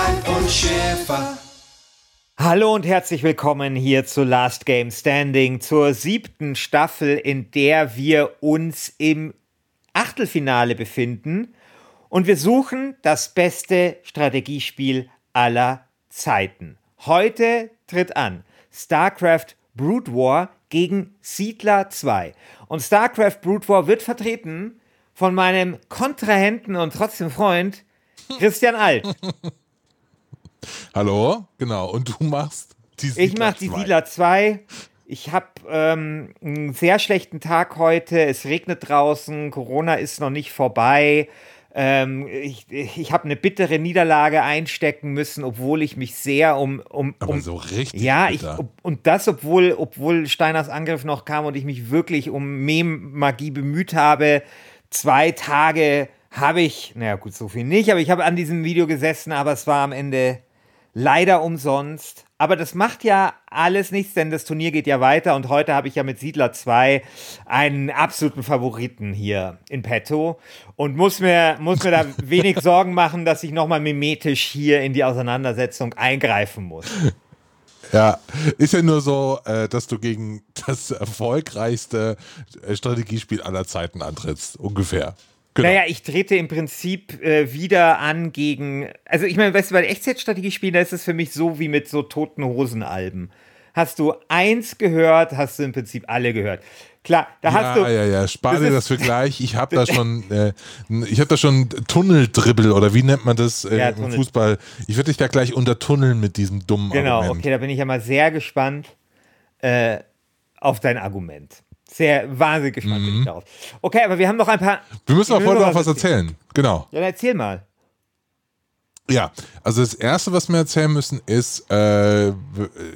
Alf und Schäfer. Hallo und herzlich willkommen hier zu Last Game Standing, zur siebten Staffel, in der wir uns im Achtelfinale befinden. Und wir suchen das beste Strategiespiel aller Zeiten. Heute tritt an StarCraft Brood War gegen Siedler 2. Und StarCraft Brood War wird vertreten von meinem Kontrahenten und trotzdem Freund Christian Alt. Hallo, genau. Und du machst die Siedler Ich mach die Siedler 2. Ich habe ähm, einen sehr schlechten Tag heute. Es regnet draußen. Corona ist noch nicht vorbei. Ähm, ich ich habe eine bittere Niederlage einstecken müssen, obwohl ich mich sehr um. um, um Aber so richtig. Ja, ich, und das, obwohl, obwohl Steiners Angriff noch kam und ich mich wirklich um Mem-Magie bemüht habe. Zwei Tage habe ich, naja, gut, so viel nicht, aber ich habe an diesem Video gesessen, aber es war am Ende leider umsonst. Aber das macht ja alles nichts, denn das Turnier geht ja weiter und heute habe ich ja mit Siedler 2 einen absoluten Favoriten hier in petto und muss mir, muss mir da wenig Sorgen machen, dass ich nochmal mimetisch hier in die Auseinandersetzung eingreifen muss. Ja, ist ja nur so, äh, dass du gegen das erfolgreichste äh, Strategiespiel aller Zeiten antrittst, ungefähr. Genau. Naja, ich trete im Prinzip äh, wieder an gegen. Also, ich meine, weißt du, bei Echtzeitstrategiespielen, da ist es für mich so wie mit so toten Hosenalben. Hast du eins gehört, hast du im Prinzip alle gehört. Klar, da ja, hast du. Ja, ja, ja, spar das dir das für gleich. Ich habe da schon, äh, ich habe da schon Tunneldribbel oder wie nennt man das äh, ja, im Fußball? Ich würde dich da gleich untertunneln mit diesem dummen genau, Argument. Genau, okay, da bin ich ja mal sehr gespannt äh, auf dein Argument sehr wahnsinnig gespannt bin ich mhm. darauf. Okay, aber wir haben noch ein paar. Wir müssen auch vorher noch was erzählen. erzählen. Genau. Ja, dann erzähl mal. Ja, also das erste, was wir erzählen müssen, ist, äh,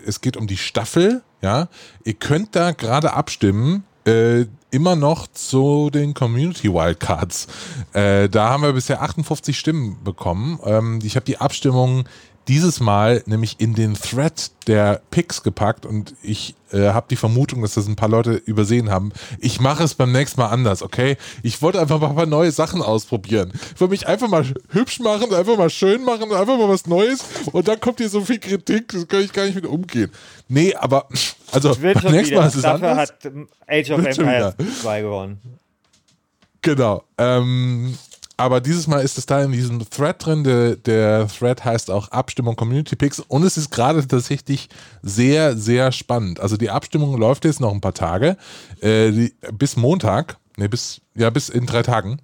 es geht um die Staffel. Ja, ihr könnt da gerade abstimmen. Äh, immer noch zu den Community Wildcards. Äh, da haben wir bisher 58 Stimmen bekommen. Ähm, ich habe die Abstimmung dieses Mal nämlich in den Thread der Picks gepackt und ich äh, habe die Vermutung, dass das ein paar Leute übersehen haben. Ich mache es beim nächsten Mal anders, okay? Ich wollte einfach mal ein paar neue Sachen ausprobieren. Ich wollte mich einfach mal hübsch machen, einfach mal schön machen, einfach mal was Neues und dann kommt hier so viel Kritik, das kann ich gar nicht mit umgehen. Nee, aber also beim nächsten Mal ist es Dafür anders. hat Age of Empires 2 gewonnen. Genau. Ähm, aber dieses Mal ist es da in diesem Thread drin. Der, der Thread heißt auch Abstimmung Community Picks und es ist gerade tatsächlich sehr, sehr spannend. Also die Abstimmung läuft jetzt noch ein paar Tage, äh, die, bis Montag, ne, bis, ja, bis in drei Tagen.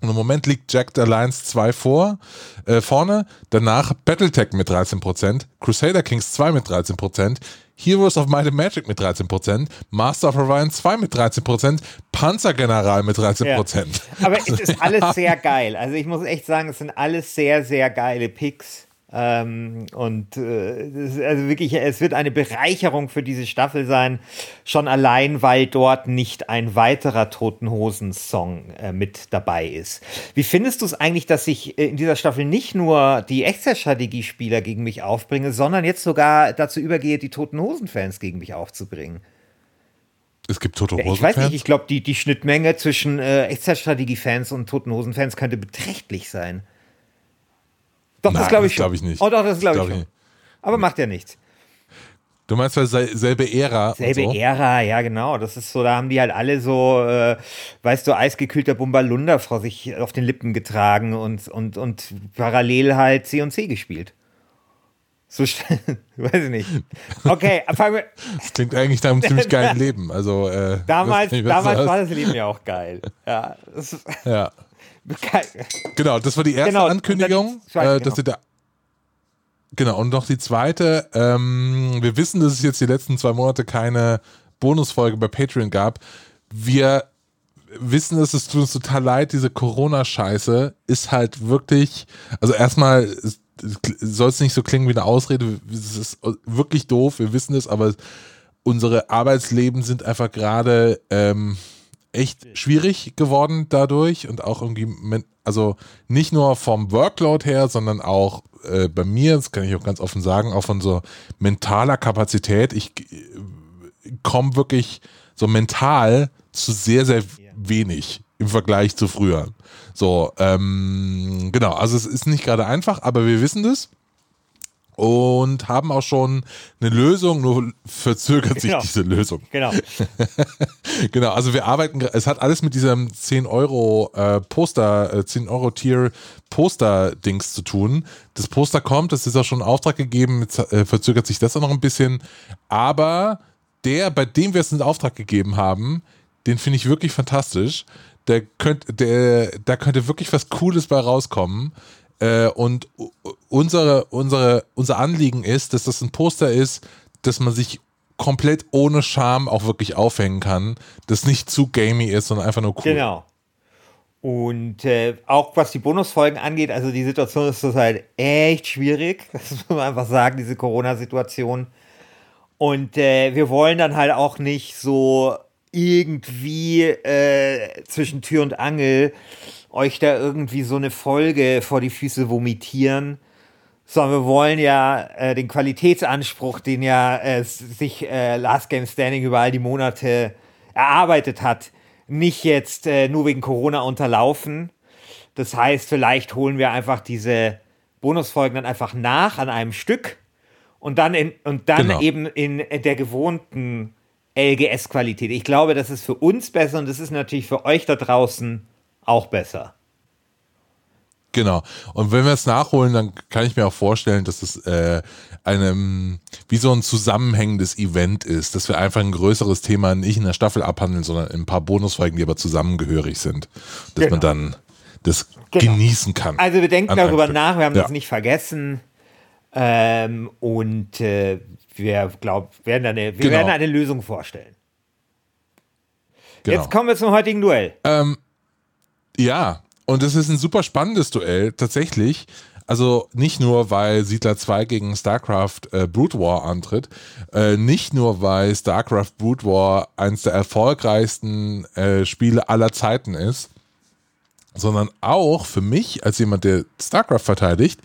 Und im Moment liegt Jack Alliance 2 vor, äh, vorne, danach Battletech mit 13%, Crusader Kings 2 mit 13%, Heroes of Might and Magic mit 13%, Master of Orion 2 mit 13%, Panzergeneral mit 13%. Ja. Aber es ist alles sehr geil. Also ich muss echt sagen, es sind alles sehr, sehr geile Picks. Ähm, und äh, also wirklich, es wird eine Bereicherung für diese Staffel sein, schon allein, weil dort nicht ein weiterer Toten Hosen-Song äh, mit dabei ist. Wie findest du es eigentlich, dass ich äh, in dieser Staffel nicht nur die Extra-Strategiespieler gegen mich aufbringe, sondern jetzt sogar dazu übergehe, die Toten Hosen-Fans gegen mich aufzubringen? Es gibt Tote Hosen. Ich weiß nicht, ich glaube, die, die Schnittmenge zwischen äh, Echtzeitstrategie-Fans und Toten Hosen-Fans könnte beträchtlich sein. Doch, Nein, das glaube ich, glaub ich nicht. Oh, doch, das glaube ich, ich Aber macht ja nichts. Du meinst, weil selbe Ära. Selbe so? Ära, ja, genau. Das ist so, da haben die halt alle so, äh, weißt du, eisgekühlter Bumbalunder vor sich auf den Lippen getragen und, und, und parallel halt C und C gespielt. So weiß ich nicht. Okay, fangen wir. Das klingt eigentlich nach einem ziemlich geilen Leben. Also, äh, damals damals war das Leben ja auch geil. Ja. Das, ja. Genau, das war die erste genau, Ankündigung, zweite, äh, dass genau. da. Genau, und noch die zweite. Ähm, wir wissen, dass es jetzt die letzten zwei Monate keine Bonusfolge bei Patreon gab. Wir wissen, dass es tut uns total leid, diese Corona-Scheiße ist halt wirklich, also erstmal soll es nicht so klingen wie eine Ausrede, es ist wirklich doof, wir wissen es, aber unsere Arbeitsleben sind einfach gerade ähm, echt schwierig geworden dadurch und auch irgendwie, also nicht nur vom Workload her, sondern auch äh, bei mir, das kann ich auch ganz offen sagen, auch von so mentaler Kapazität. Ich äh, komme wirklich so mental zu sehr, sehr wenig im Vergleich zu früher. So, ähm, genau, also es ist nicht gerade einfach, aber wir wissen das und haben auch schon eine Lösung, nur verzögert sich genau. diese Lösung. Genau. genau, also wir arbeiten, es hat alles mit diesem 10 Euro äh, Poster, äh, 10 Euro Tier Poster-Dings zu tun. Das Poster kommt, das ist auch schon in Auftrag gegeben, jetzt äh, verzögert sich das auch noch ein bisschen, aber der, bei dem wir es in Auftrag gegeben haben, den finde ich wirklich fantastisch. Der könnte, der, da könnte wirklich was Cooles bei rauskommen. Äh, und unsere, unsere, unser Anliegen ist, dass das ein Poster ist, dass man sich komplett ohne Scham auch wirklich aufhängen kann, das nicht zu gamey ist, sondern einfach nur cool. Genau. Und äh, auch was die Bonusfolgen angeht, also die Situation ist halt echt schwierig, das muss man einfach sagen, diese Corona-Situation. Und äh, wir wollen dann halt auch nicht so irgendwie äh, zwischen Tür und Angel euch da irgendwie so eine Folge vor die Füße vomitieren, sondern wir wollen ja äh, den Qualitätsanspruch, den ja äh, sich äh, Last Game Standing über all die Monate erarbeitet hat, nicht jetzt äh, nur wegen Corona unterlaufen. Das heißt, vielleicht holen wir einfach diese Bonusfolgen dann einfach nach an einem Stück und dann, in, und dann genau. eben in der gewohnten LGS-Qualität. Ich glaube, das ist für uns besser und das ist natürlich für euch da draußen auch besser. Genau. Und wenn wir es nachholen, dann kann ich mir auch vorstellen, dass es äh, einem wie so ein zusammenhängendes Event ist, dass wir einfach ein größeres Thema nicht in der Staffel abhandeln, sondern in ein paar Bonusfolgen, die aber zusammengehörig sind, dass genau. man dann das genau. genießen kann. Also wir denken darüber nach, wir haben ja. das nicht vergessen ähm, und äh, wir glaub, werden eine, wir genau. werden eine Lösung vorstellen. Genau. Jetzt kommen wir zum heutigen Duell. Ähm, ja, und es ist ein super spannendes Duell, tatsächlich. Also nicht nur, weil Siedler 2 gegen StarCraft äh, Brood War antritt, äh, nicht nur, weil StarCraft Brood War eines der erfolgreichsten äh, Spiele aller Zeiten ist, sondern auch für mich, als jemand, der StarCraft verteidigt,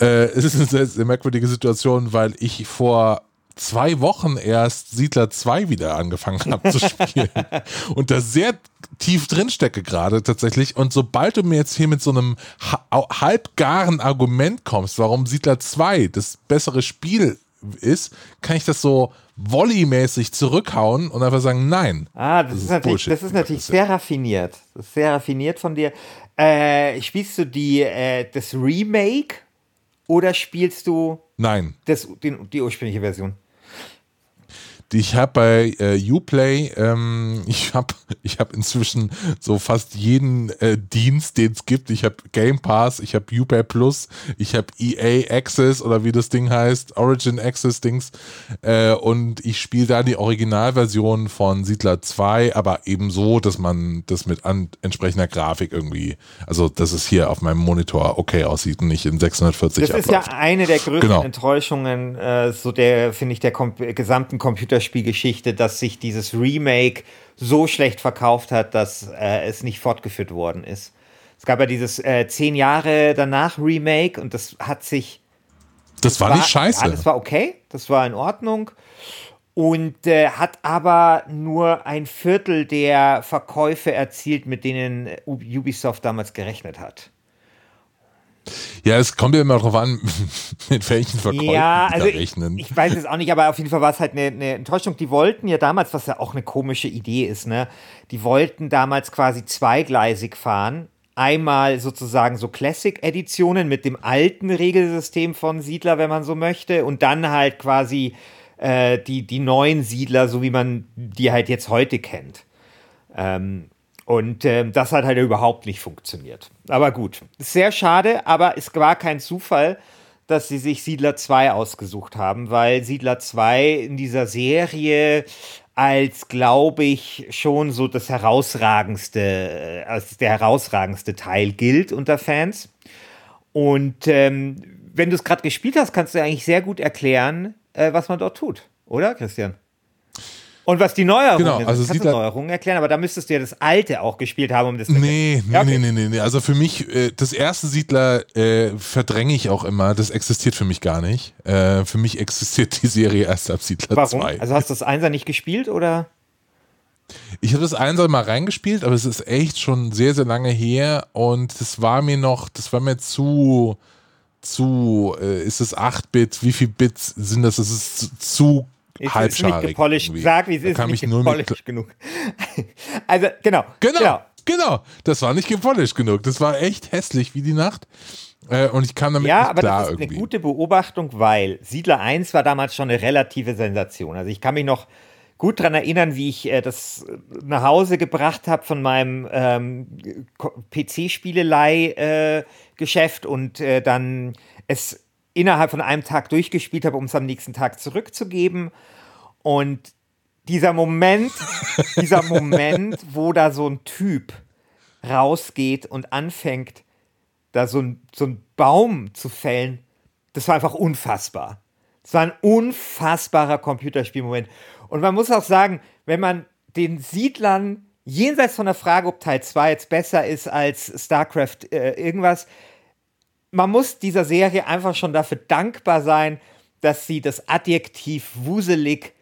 äh, es ist eine sehr, sehr merkwürdige Situation, weil ich vor zwei Wochen erst Siedler 2 wieder angefangen habe zu spielen und da sehr tief drin stecke gerade tatsächlich und sobald du mir jetzt hier mit so einem halbgaren Argument kommst, warum Siedler 2 das bessere Spiel ist, kann ich das so volleymäßig zurückhauen und einfach sagen, nein. Ah, das, das ist, natürlich, das ist natürlich sehr raffiniert. Das ist sehr raffiniert von dir. Äh, spielst du die, äh, das Remake oder spielst du Nein. Das, den, die ursprüngliche Version? Ich habe bei äh, Uplay, ähm, ich habe ich hab inzwischen so fast jeden äh, Dienst, den es gibt. Ich habe Game Pass, ich habe Uplay Plus, ich habe EA Access oder wie das Ding heißt, Origin Access Dings. Äh, und ich spiele da die Originalversion von Siedler 2, aber eben so, dass man das mit an, entsprechender Grafik irgendwie, also dass es hier auf meinem Monitor okay aussieht und nicht in 640 Das abläuft. ist ja eine der größten genau. Enttäuschungen, äh, so der, finde ich, der kom gesamten Computer Computerspielgeschichte, dass sich dieses Remake so schlecht verkauft hat, dass äh, es nicht fortgeführt worden ist. Es gab ja dieses äh, zehn Jahre danach Remake und das hat sich. Das, das war, war, nicht scheiße. Ja, das war okay, das war in Ordnung. Und äh, hat aber nur ein Viertel der Verkäufe erzielt, mit denen Ubisoft damals gerechnet hat. Ja, es kommt ja immer darauf an, mit welchen Verkäufen ja, also rechnen. Ich, ich, weiß es auch nicht, aber auf jeden Fall war es halt eine, eine, Enttäuschung. Die wollten ja damals, was ja auch eine komische Idee ist, ne? Die wollten damals quasi zweigleisig fahren. einmal sozusagen so Classic-Editionen mit dem alten Regelsystem von Siedler, wenn man so möchte, und dann halt quasi äh, die, die neuen Siedler, so wie man die halt jetzt heute kennt. Ähm, und äh, das hat halt überhaupt nicht funktioniert. Aber gut, sehr schade, aber es war kein Zufall, dass sie sich Siedler 2 ausgesucht haben, weil Siedler 2 in dieser Serie als, glaube ich, schon so das herausragendste, äh, als der herausragendste Teil gilt unter Fans. Und ähm, wenn du es gerade gespielt hast, kannst du eigentlich sehr gut erklären, äh, was man dort tut, oder, Christian? Und was die Neuerungen genau, sind, also kannst du Neuerungen erklären, aber da müsstest du ja das alte auch gespielt haben, um das Nee, nee, ja, okay. nee, nee, nee. Also für mich, äh, das erste Siedler äh, verdränge ich auch immer. Das existiert für mich gar nicht. Äh, für mich existiert die Serie erst ab Siedler Warum? 2. Also hast du das Einser nicht gespielt oder? Ich habe das Einser mal reingespielt, aber es ist echt schon sehr, sehr lange her und das war mir noch, das war mir zu, zu, äh, ist es 8-Bit, wie viel Bits sind das? Das ist zu, zu ist, halbscharig. Ist nicht gepolished. Sag, wie es ist, nicht gepolished genug. also, genau, genau. Genau, genau. Das war nicht gepolished genug. Das war echt hässlich wie die Nacht. Äh, und ich kam damit ja, nicht aber klar das ist irgendwie. eine gute Beobachtung, weil Siedler 1 war damals schon eine relative Sensation. Also ich kann mich noch gut daran erinnern, wie ich äh, das nach Hause gebracht habe von meinem ähm, PC-Spielelei-Geschäft äh, und äh, dann es innerhalb von einem Tag durchgespielt habe, um es am nächsten Tag zurückzugeben. Und dieser Moment, dieser Moment, wo da so ein Typ rausgeht und anfängt, da so ein, so ein Baum zu fällen, das war einfach unfassbar. Das war ein unfassbarer Computerspielmoment. Und man muss auch sagen, wenn man den Siedlern jenseits von der Frage, ob Teil 2 jetzt besser ist als StarCraft äh, irgendwas, man muss dieser Serie einfach schon dafür dankbar sein, dass sie das Adjektiv wuselig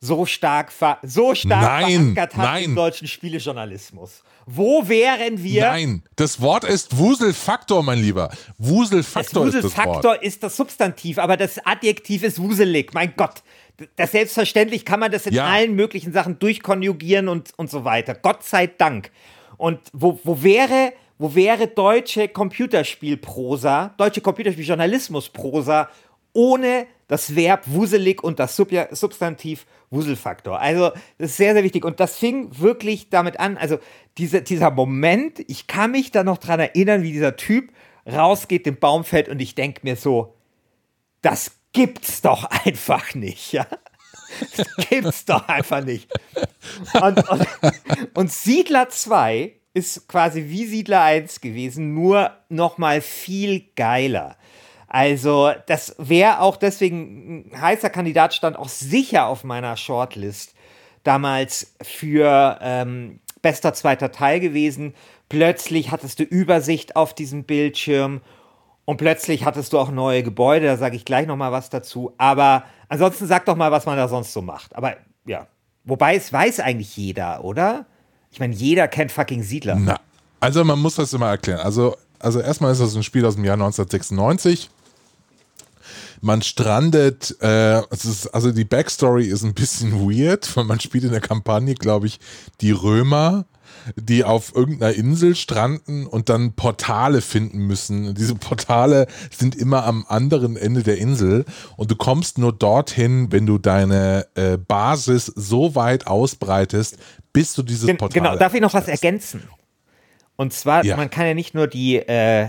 so stark, so stark nein, verankert hat nein. im deutschen Spielejournalismus. Wo wären wir? Nein, das Wort ist Wuselfaktor, mein Lieber. Wuselfaktor das ist das Wort. Wuselfaktor ist das Substantiv, aber das Adjektiv ist wuselig. Mein Gott. Das selbstverständlich kann man das in Ja. allen möglichen Sachen durchkonjugieren und, und so weiter. Gott sei Dank. Und wo, wo wäre, wo wäre deutsche Computerspielprosa, deutsche Computerspieljournalismusprosa ohne das Verb wuselig und das Substantiv Wuselfaktor. Also, das ist sehr, sehr wichtig. Und das fing wirklich damit an, also diese, dieser Moment, ich kann mich da noch dran erinnern, wie dieser Typ rausgeht, den Baum fällt und ich denke mir so, das gibt's doch einfach nicht, ja. Das gibt's doch einfach nicht. Und, und, und Siedler 2 ist quasi wie Siedler 1 gewesen, nur noch mal viel geiler. Also, das wäre auch deswegen ein heißer Kandidat, stand auch sicher auf meiner Shortlist damals für ähm, bester zweiter Teil gewesen. Plötzlich hattest du Übersicht auf diesem Bildschirm und plötzlich hattest du auch neue Gebäude, da sage ich gleich noch mal was dazu. Aber ansonsten sag doch mal, was man da sonst so macht. Aber ja, wobei es weiß eigentlich jeder, oder? Ich meine, jeder kennt fucking Siedler. Na, also man muss das immer erklären. Also, also erstmal ist das ein Spiel aus dem Jahr 1996. Man strandet, äh, ist, also die Backstory ist ein bisschen weird, weil man spielt in der Kampagne, glaube ich, die Römer, die auf irgendeiner Insel stranden und dann Portale finden müssen. Diese Portale sind immer am anderen Ende der Insel und du kommst nur dorthin, wenn du deine äh, Basis so weit ausbreitest, bis du dieses Gen Portal genau, darf ich noch was ergänzen? Und zwar, Ja. man kann ja nicht nur die äh,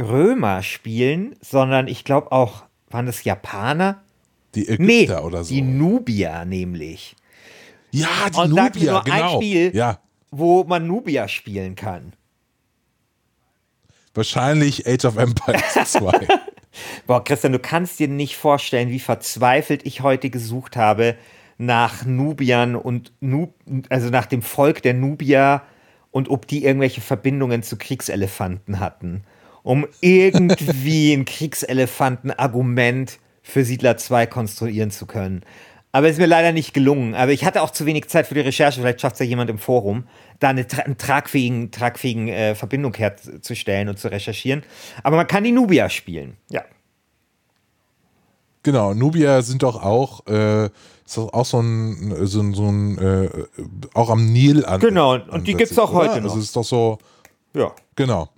Römer spielen, sondern ich glaube auch, waren das Japaner? Die Nee, Ägypter oder so. die Nubier nämlich. Ja, die Und mir Nubier, nur ein genau. Spiel. Ja, wo man Nubia spielen kann. wahrscheinlich Age of Empires 2. Boah, Christian, du kannst dir nicht vorstellen, wie verzweifelt ich heute gesucht habe nach Nubiern und Nub also nach dem Volk der Nubier und ob die irgendwelche Verbindungen zu Kriegselefanten hatten, um irgendwie ein Kriegselefanten-Argument für Siedler 2 konstruieren zu können. Aber ist mir leider nicht gelungen. Aber ich hatte auch zu wenig Zeit für die Recherche. Vielleicht schafft es ja jemand im Forum, da eine, tra eine tragfähigen, tragfähigen äh, Verbindung herzustellen und zu recherchieren. Aber man kann die Nubia spielen. Ja. genau, Nubier sind doch auch, äh, ist doch auch so ein, so ein, so ein äh, auch am Nil an. Genau, und die gibt's auch oder? heute noch. Also es ist doch so, Ja. Genau.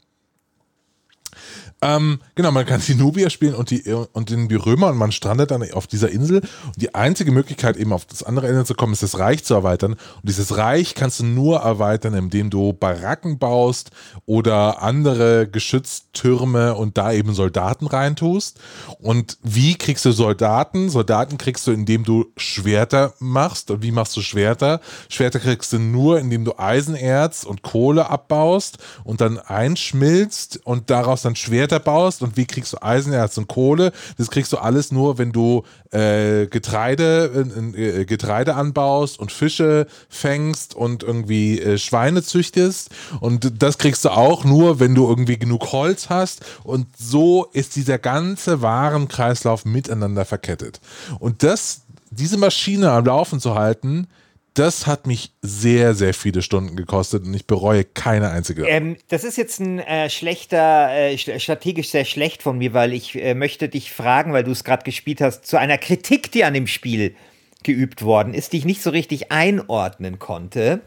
Ähm, genau, man kann die Nubia spielen und, die, und den, die Römer und man strandet dann auf dieser Insel. Und die einzige Möglichkeit, eben auf das andere Ende zu kommen, ist das Reich zu erweitern. Und dieses Reich kannst du nur erweitern, indem du Baracken baust oder andere Geschütztürme und da eben Soldaten reintust. Und wie kriegst du Soldaten? Soldaten kriegst du, indem du Schwerter machst. Und wie machst du Schwerter? Schwerter kriegst du nur, indem du Eisenerz und Kohle abbaust und dann einschmilzt und daraus dann Schwerter baust und wie kriegst du Eisenerz und Kohle. Das kriegst du alles nur, wenn du äh, Getreide, äh, Getreide anbaust und Fische fängst und irgendwie äh, Schweine züchtest. Und das kriegst du auch nur, wenn du irgendwie genug Holz hast. Und so ist dieser ganze Warenkreislauf miteinander verkettet. Und das, diese Maschine am Laufen zu halten, das hat mich sehr, sehr viele Stunden gekostet und ich bereue keine einzige. Ähm, das ist jetzt ein äh, schlechter, äh, strategisch sehr schlecht von mir, weil ich äh, möchte dich fragen, weil du es gerade gespielt hast, zu einer Kritik, die an dem Spiel geübt worden ist, die ich nicht so richtig einordnen konnte.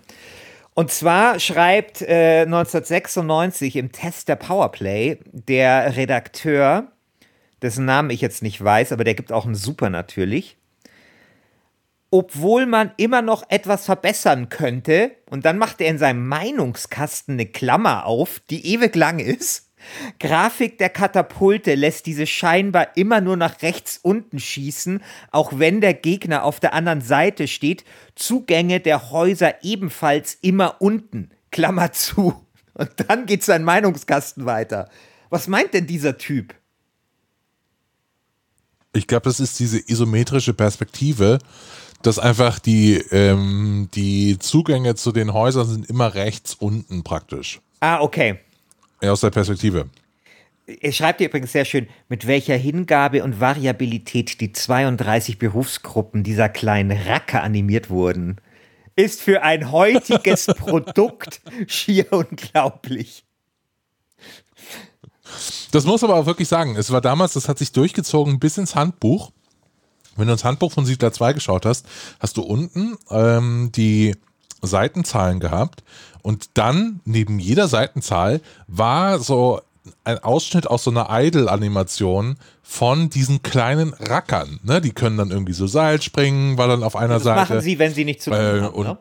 Und zwar schreibt 1996 äh, im Test der Powerplay der Redakteur, dessen Namen ich jetzt nicht weiß, aber der gibt auch einen Super natürlich obwohl man immer noch etwas verbessern könnte. Und dann macht er in seinem Meinungskasten eine Klammer auf, die ewig lang ist. Grafik der Katapulte lässt diese scheinbar immer nur nach rechts unten schießen, auch wenn der Gegner auf der anderen Seite steht. Zugänge der Häuser ebenfalls immer unten. Klammer zu. Und dann geht sein Meinungskasten weiter. Was meint denn dieser Typ? Ich glaube, das ist diese isometrische Perspektive, dass einfach die, ähm, die Zugänge zu den Häusern sind immer rechts unten praktisch. Ah, okay. Ja, aus der Perspektive. Er schreibt hier übrigens sehr schön, mit welcher Hingabe und Variabilität die 32 Berufsgruppen dieser kleinen Racker animiert wurden. Ist für ein heutiges Produkt schier unglaublich. Das muss aber auch wirklich sagen, es war damals, das hat sich durchgezogen bis ins Handbuch. Wenn du ins Handbuch von Siedler 2 geschaut hast, hast du unten ähm, die Seitenzahlen gehabt und dann neben jeder Seitenzahl war so ein Ausschnitt aus so einer Idle-Animation von diesen kleinen Rackern. Ne? Die können dann irgendwie so Seil springen, weil dann auf einer das Seite. Das machen sie, wenn sie nicht zu tun äh, haben. Und, ne?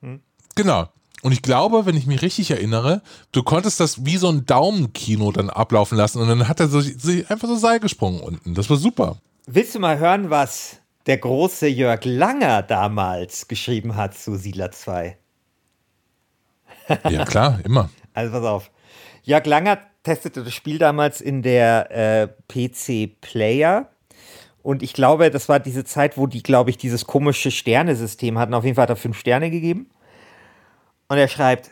hm. Genau. Und ich glaube, wenn ich mich richtig erinnere, du konntest das wie so ein Daumenkino dann ablaufen lassen und dann hat er so, einfach so Seil gesprungen unten. Das war super. Willst du mal hören, was der große Jörg Langer damals geschrieben hat zu Siedler 2? ja, klar, immer. Also pass auf. Jörg Langer testete das Spiel damals in der äh, PC Player. Und ich glaube, das war diese Zeit, wo die, glaube ich, dieses komische Sternesystem hatten. Auf jeden Fall hat er fünf Sterne gegeben. Und er schreibt,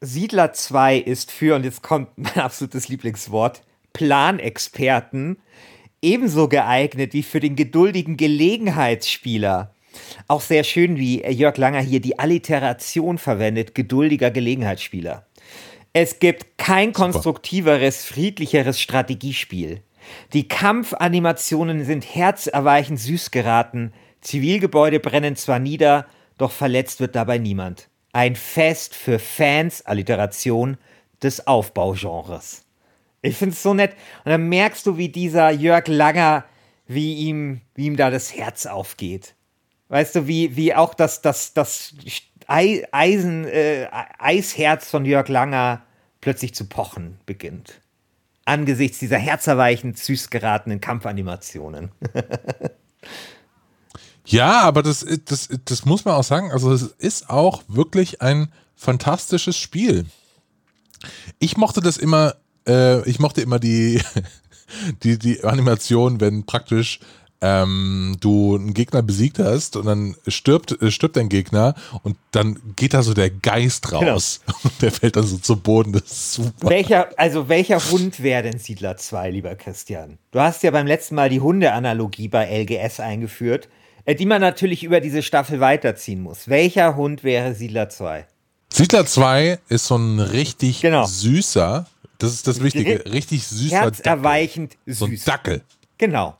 Siedler 2 ist für, und jetzt kommt mein absolutes Lieblingswort, Planexperten ebenso geeignet wie für den geduldigen Gelegenheitsspieler. Auch sehr schön, wie Jörg Langer hier die Alliteration verwendet, geduldiger Gelegenheitsspieler. Es gibt kein konstruktiveres, friedlicheres Strategiespiel. Die Kampfanimationen sind herzerweichend süß geraten, Zivilgebäude brennen zwar nieder, doch verletzt wird dabei niemand. Ein Fest für Fans, Alliteration, des Aufbaugenres. Ich finde es so nett. Und dann merkst du, wie dieser Jörg Langer, wie ihm, wie ihm da das Herz aufgeht. Weißt du, wie, wie auch das, das, das Eisen, äh, Eisherz von Jörg Langer plötzlich zu pochen beginnt. Angesichts dieser herzerweichend süß geratenen Kampfanimationen. ja, aber das, das, das muss man auch sagen. Also, es ist auch wirklich ein fantastisches Spiel. Ich mochte das immer äh, ich mochte immer die, die, die Animation, wenn praktisch ähm, du einen Gegner besiegt hast und dann stirbt, äh, stirbt dein Gegner und dann geht da so der Geist raus genau. und der fällt dann so zu Boden. Das ist super. Welcher, also welcher Hund wäre denn Siedler 2, lieber Christian? Du hast ja beim letzten Mal die Hundeanalogie bei LGS eingeführt, äh, die man natürlich über diese Staffel weiterziehen muss. Welcher Hund wäre Siedler 2? Siedler 2 ist so ein richtig genau. süßer, das ist das Wichtige. Richtig süßer Herzerweichend Dackel. süß. So ein Dackel. Genau.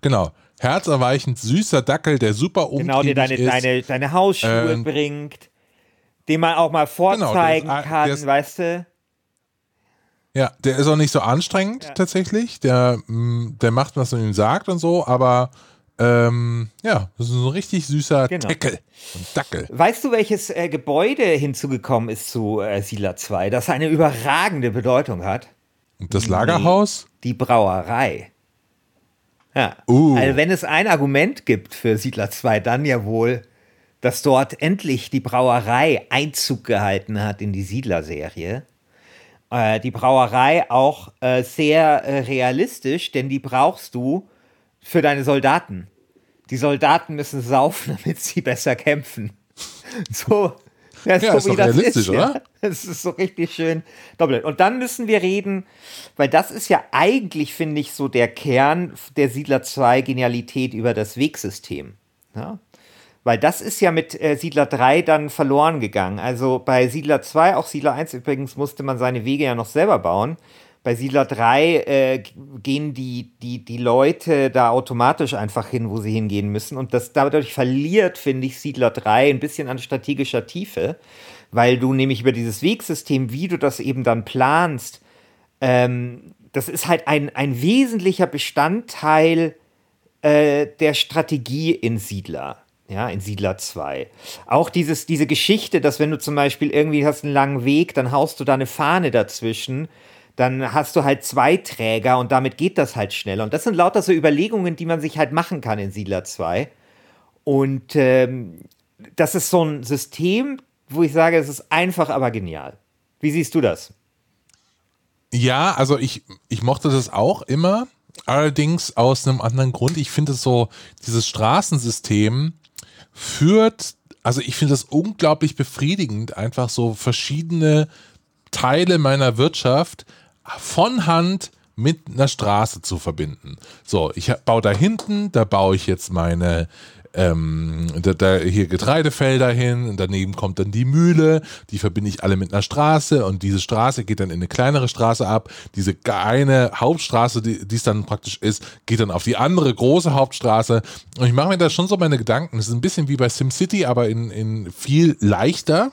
Genau. Herzerweichend süßer Dackel, der super umtriebig Genau, der deine, ist. deine, deine Hausschuhe äh, bringt, den man auch mal genau, vorzeigen genau, kann, weißt du? Ja, der ist auch nicht so anstrengend Ja. tatsächlich. Der, mm, der macht, was man ihm sagt und so, aber ähm, ja, das ist ein richtig süßer Genau. Deckel. Dackel. Weißt du, welches äh, Gebäude hinzugekommen ist zu äh, Siedler 2, das eine überragende Bedeutung hat? Und das Lagerhaus? Die Brauerei. Ja. Uh. Also wenn es ein Argument gibt für Siedler 2, dann ja wohl, dass dort endlich die Brauerei Einzug gehalten hat in die Siedler-Serie. Äh, die Brauerei auch äh, sehr äh, realistisch, denn die brauchst du für deine Soldaten. Die Soldaten müssen saufen, damit sie besser kämpfen. So, ja, Ja, ist doch realistisch, ja. oder? Das ist so richtig schön doppelt. Und dann müssen wir reden, weil das ist ja eigentlich, finde ich, so der Kern der Siedler 2 Genialität über das Wegsystem. Ja? Weil das ist ja mit äh, Siedler 3 dann verloren gegangen. Also bei Siedler 2, auch Siedler 1 übrigens, musste man seine Wege ja noch selber bauen. Bei Siedler 3 äh, gehen die, die, die Leute da automatisch einfach hin, wo sie hingehen müssen. Und das dadurch verliert, finde ich, Siedler 3 ein bisschen an strategischer Tiefe, weil du nämlich über dieses Wegsystem, wie du das eben dann planst, ähm, das ist halt ein, ein wesentlicher Bestandteil äh, der Strategie in Siedler. Ja, in Siedler 2. Auch dieses, diese Geschichte, dass wenn du zum Beispiel irgendwie hast einen langen Weg, dann haust du da eine Fahne dazwischen, dann hast du halt zwei Träger und damit geht das halt schneller. Und das sind lauter so Überlegungen, die man sich halt machen kann in Siedler 2. Und ähm, das ist so ein System, wo ich sage, es ist einfach, aber genial. Wie siehst du das? Ja, also ich, ich mochte das auch immer, allerdings aus einem anderen Grund. Ich finde es so, dieses Straßensystem führt, also ich finde es unglaublich befriedigend, einfach so verschiedene Teile meiner Wirtschaft von Hand mit einer Straße zu verbinden. So, ich baue da hinten, da baue ich jetzt meine ähm, da, da hier Getreidefelder hin und daneben kommt dann die Mühle, die verbinde ich alle mit einer Straße und diese Straße geht dann in eine kleinere Straße ab. Diese eine Hauptstraße, die die es dann praktisch ist, geht dann auf die andere große Hauptstraße. Und ich mache mir da schon so meine Gedanken. Das ist ein bisschen wie bei SimCity, aber in, in viel leichter.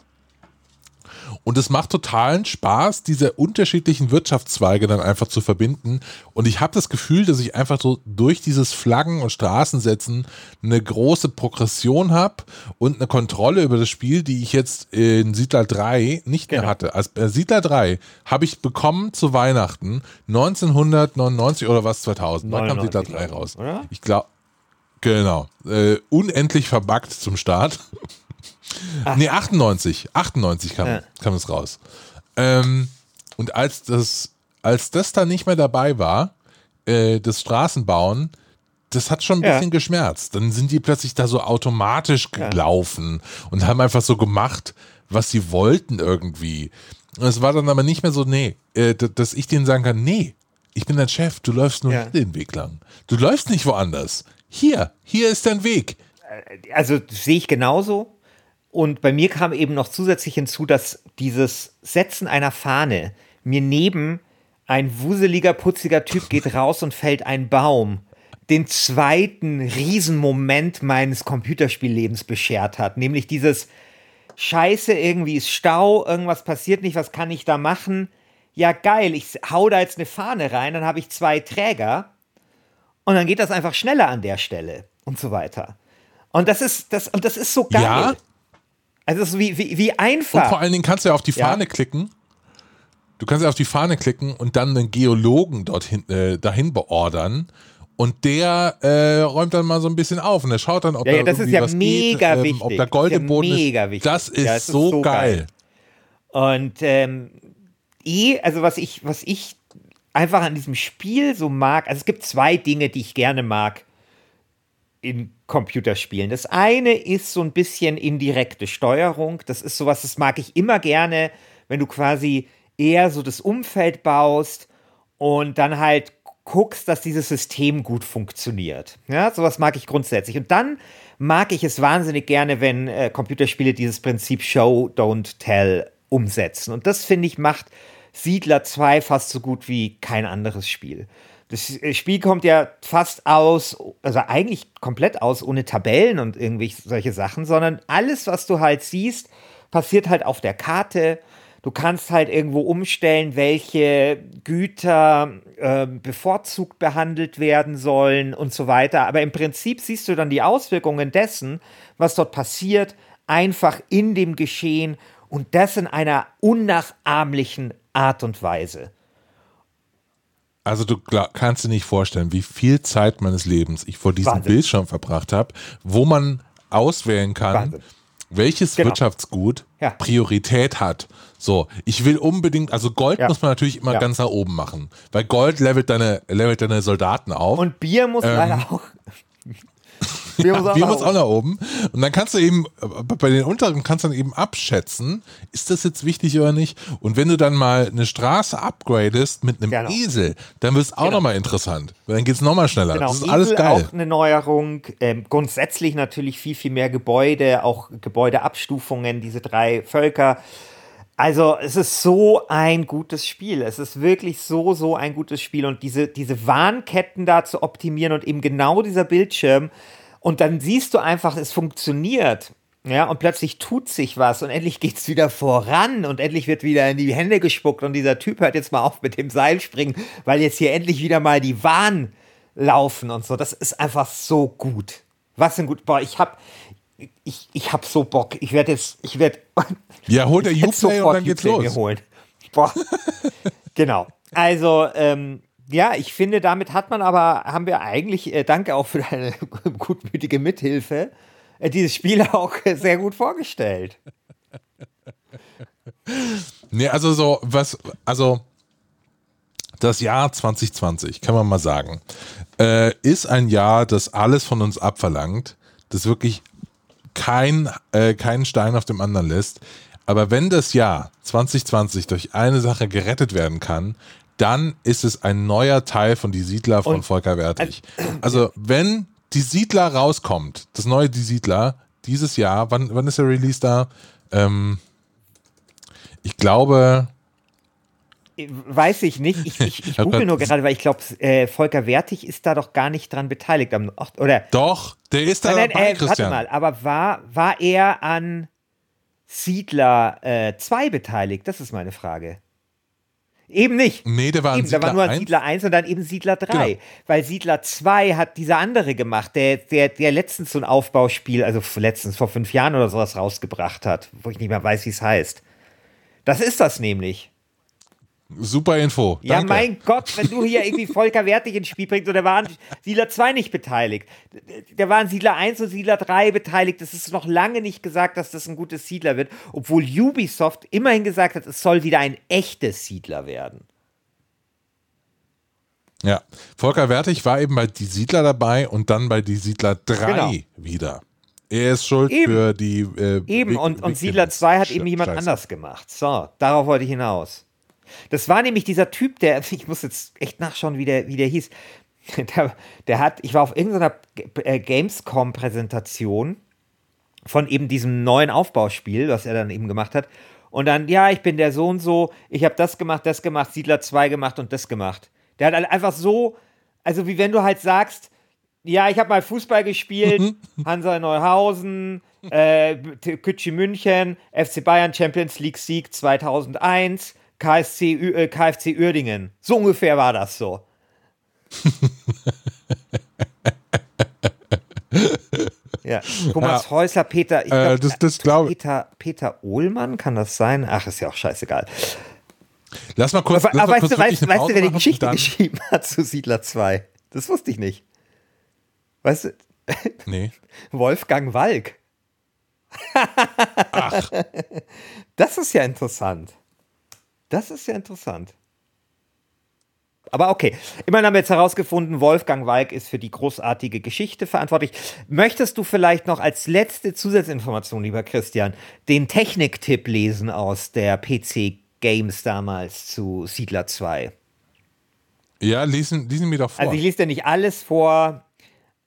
Und es macht totalen Spaß, diese unterschiedlichen Wirtschaftszweige dann einfach zu verbinden. Und ich habe das Gefühl, dass ich einfach so durch dieses Flaggen- und Straßensetzen eine große Progression habe und eine Kontrolle über das Spiel, die ich jetzt in Siedler 3 nicht mehr Genau. hatte. Als bei Siedler 3 habe ich bekommen zu Weihnachten 1999 oder was 2000. Wann kam 99, Siedler 3 glaub ich, raus? oder? Ich glaube, genau. Äh, unendlich verbuggt zum Start. Nee, 98. 98 kam, Ja. kam es raus. Ähm, und als das, als das dann nicht mehr dabei war, äh, das Straßenbauen, das hat schon ein Ja. bisschen geschmerzt. Dann sind die plötzlich da so automatisch gelaufen und haben einfach so gemacht, was sie wollten irgendwie. Und es war dann aber nicht mehr so, nee, äh, dass ich denen sagen kann, nee, ich bin dein Chef, du läufst nur Ja. den Weg lang. Du läufst nicht woanders. Hier, hier ist dein Weg. also das sehe ich genauso. Und bei mir kam eben noch zusätzlich hinzu, dass dieses Setzen einer Fahne mir neben ein wuseliger, putziger Typ geht raus und fällt ein Baum, den zweiten Riesenmoment meines Computerspiellebens beschert hat. Nämlich dieses Scheiße, irgendwie ist Stau, irgendwas passiert nicht, was kann ich da machen? Ja, geil, ich hau da jetzt eine Fahne rein, dann habe ich zwei Träger und dann geht das einfach schneller an der Stelle und so weiter. Und das ist, das, und das ist so geil. Ja. Also es ist wie, wie, wie Und einfach. vor allen Dingen kannst du ja auf die Ja. Fahne klicken. Du kannst ja auf die Fahne klicken und dann einen Geologen dorthin, äh, dahin beordern. Und der äh, räumt dann mal so ein bisschen auf und der schaut dann, ob Ja, da ja, das ist irgendwie ja was mega geht, ähm, wichtig. ob da Das ist Gold ja im Boden mega ist. wichtig. Das ist, Ja, ist so geil. geil. Und ähm, eh, also was ich, was ich einfach an diesem Spiel so mag, also es gibt zwei Dinge, die ich gerne mag in Computerspielen. Das eine ist so ein bisschen indirekte Steuerung. Das ist sowas, das mag ich immer gerne, wenn du quasi eher so das Umfeld baust und dann halt guckst, dass dieses System gut funktioniert. Ja, sowas mag ich grundsätzlich. Und dann mag ich es wahnsinnig gerne, wenn äh, Computerspiele dieses Prinzip Show, Don't Tell umsetzen. Und das, finde ich, macht Siedler 2 fast so gut wie kein anderes Spiel. Das Spiel kommt ja fast aus, also eigentlich komplett aus, ohne Tabellen und irgendwie solche Sachen, sondern alles, was du halt siehst, passiert halt auf der Karte. Du kannst halt irgendwo umstellen, welche Güter äh, bevorzugt behandelt werden sollen und so weiter. Aber im Prinzip siehst du dann die Auswirkungen dessen, was dort passiert, einfach in dem Geschehen und das in einer unnachahmlichen Art und Weise. Also du kannst dir nicht vorstellen, wie viel Zeit meines Lebens ich vor diesem Wahnsinn. Bildschirm verbracht habe, wo man auswählen kann, Wahnsinn. welches genau. Wirtschaftsgut ja. Priorität hat. So, ich will unbedingt, also Gold ja. muss man natürlich immer ja. ganz nach oben machen, weil Gold levelt deine, levelt deine Soldaten auf. Und Bier muss ähm, leider auch Muss, auch, Bier muss auch nach oben. Und dann kannst du eben, bei den unteren kannst du dann eben abschätzen, ist das jetzt wichtig oder nicht? Und wenn du dann mal eine Straße upgradest mit einem genau. Esel, dann wird es auch genau. nochmal interessant. Weil dann geht es nochmal schneller. Genau. Das ist Esel alles geil. auch eine Neuerung. Ähm, grundsätzlich natürlich viel, viel mehr Gebäude, auch Gebäudeabstufungen, diese drei Völker. Also es ist so ein gutes Spiel. Es ist wirklich so, so ein gutes Spiel. Und diese, diese Warnketten da zu optimieren und eben genau dieser Bildschirm, und dann siehst du einfach, es funktioniert. Ja, und plötzlich tut sich was und endlich geht es wieder voran und endlich wird wieder in die Hände gespuckt und dieser Typ hört jetzt mal auf mit dem Seilspringen, weil jetzt hier endlich wieder mal die Wahn laufen und so. Das ist einfach so gut. Was ein gut. Boah, ich hab, ich, ich hab so Bock. Ich werde jetzt, ich werde. Ja, hol der Uplay und dann geht's los. Boah. genau. Also, ähm, ja, ich finde, damit hat man aber, haben wir eigentlich, äh, danke auch für deine gutmütige Mithilfe, äh, dieses Spiel auch sehr gut vorgestellt. Nee, also so, was, also das Jahr 2020, kann man mal sagen, äh, ist ein Jahr, das alles von uns abverlangt, das wirklich kein, äh, keinen Stein auf dem anderen lässt. Aber wenn das Jahr 2020 durch eine Sache gerettet werden kann, dann ist es ein neuer Teil von Die Siedler von Und, Volker Wertig. Also, wenn Die Siedler rauskommt, das neue Die Siedler, dieses Jahr, wann, wann ist der Release da? Ähm, ich glaube. Weiß ich nicht. Ich, ich, ich google nur gerade, weil ich glaube, äh, Volker Wertig ist da doch gar nicht dran beteiligt. Oder, doch, der ist da nein, dabei, äh, Christian. Warte mal, aber war, war er an Siedler 2 äh, beteiligt? Das ist meine Frage. Eben nicht. Nee, der war, eben, Siedler da war nur ein Siedler 1 und dann eben Siedler 3. Genau. Weil Siedler 2 hat dieser andere gemacht, der, der, der letztens so ein Aufbauspiel, also letztens vor fünf Jahren oder sowas rausgebracht hat, wo ich nicht mehr weiß, wie es heißt. Das ist das nämlich. Super Info. Danke. Ja, mein Gott, wenn du hier irgendwie Volker Wertig ins Spiel bringst und da waren Siedler 2 nicht beteiligt. Da waren Siedler 1 und Siedler 3 beteiligt. Das ist noch lange nicht gesagt, dass das ein gutes Siedler wird, obwohl Ubisoft immerhin gesagt hat, es soll wieder ein echtes Siedler werden. Ja, Volker Wertig war eben bei Die Siedler dabei und dann bei Die Siedler 3 genau. wieder. Er ist schuld eben. für die. Äh, eben, und, und Siedler 2 hat eben jemand Scheiße. anders gemacht. So, darauf wollte ich hinaus. Das war nämlich dieser Typ, der, ich muss jetzt echt nachschauen, wie der, wie der hieß. Der, der hat, ich war auf irgendeiner äh, Gamescom-Präsentation von eben diesem neuen Aufbauspiel, was er dann eben gemacht hat. Und dann, ja, ich bin der so und so, ich habe das gemacht, das gemacht, Siedler 2 gemacht und das gemacht. Der hat halt einfach so, also wie wenn du halt sagst, ja, ich habe mal Fußball gespielt, Hansa Neuhausen, äh, Kütschi München, FC Bayern Champions League Sieg 2001, KSC, äh, KFC Uerdingen. So ungefähr war das so. ja, Thomas ja. Häusler, Peter, ich glaub, äh, das, das glaub, Peter, Peter Ohlmann, kann das sein? Ach, ist ja auch scheißegal. Lass mal kurz. Aber, aber weißt, kurz du, weißt, weißt du, wer die Geschichte geschrieben hat zu Siedler 2? Das wusste ich nicht. Weißt du? Nee. Wolfgang Walk. Ach. Das ist ja interessant. Das ist ja interessant. Aber okay, immerhin haben wir jetzt herausgefunden, Wolfgang Walk ist für die großartige Geschichte verantwortlich. Möchtest du vielleicht noch als letzte Zusatzinformation, lieber Christian, den Techniktipp lesen aus der PC Games damals zu Siedler 2? Ja, lesen, lesen mir doch vor. Also ich lese dir nicht alles vor,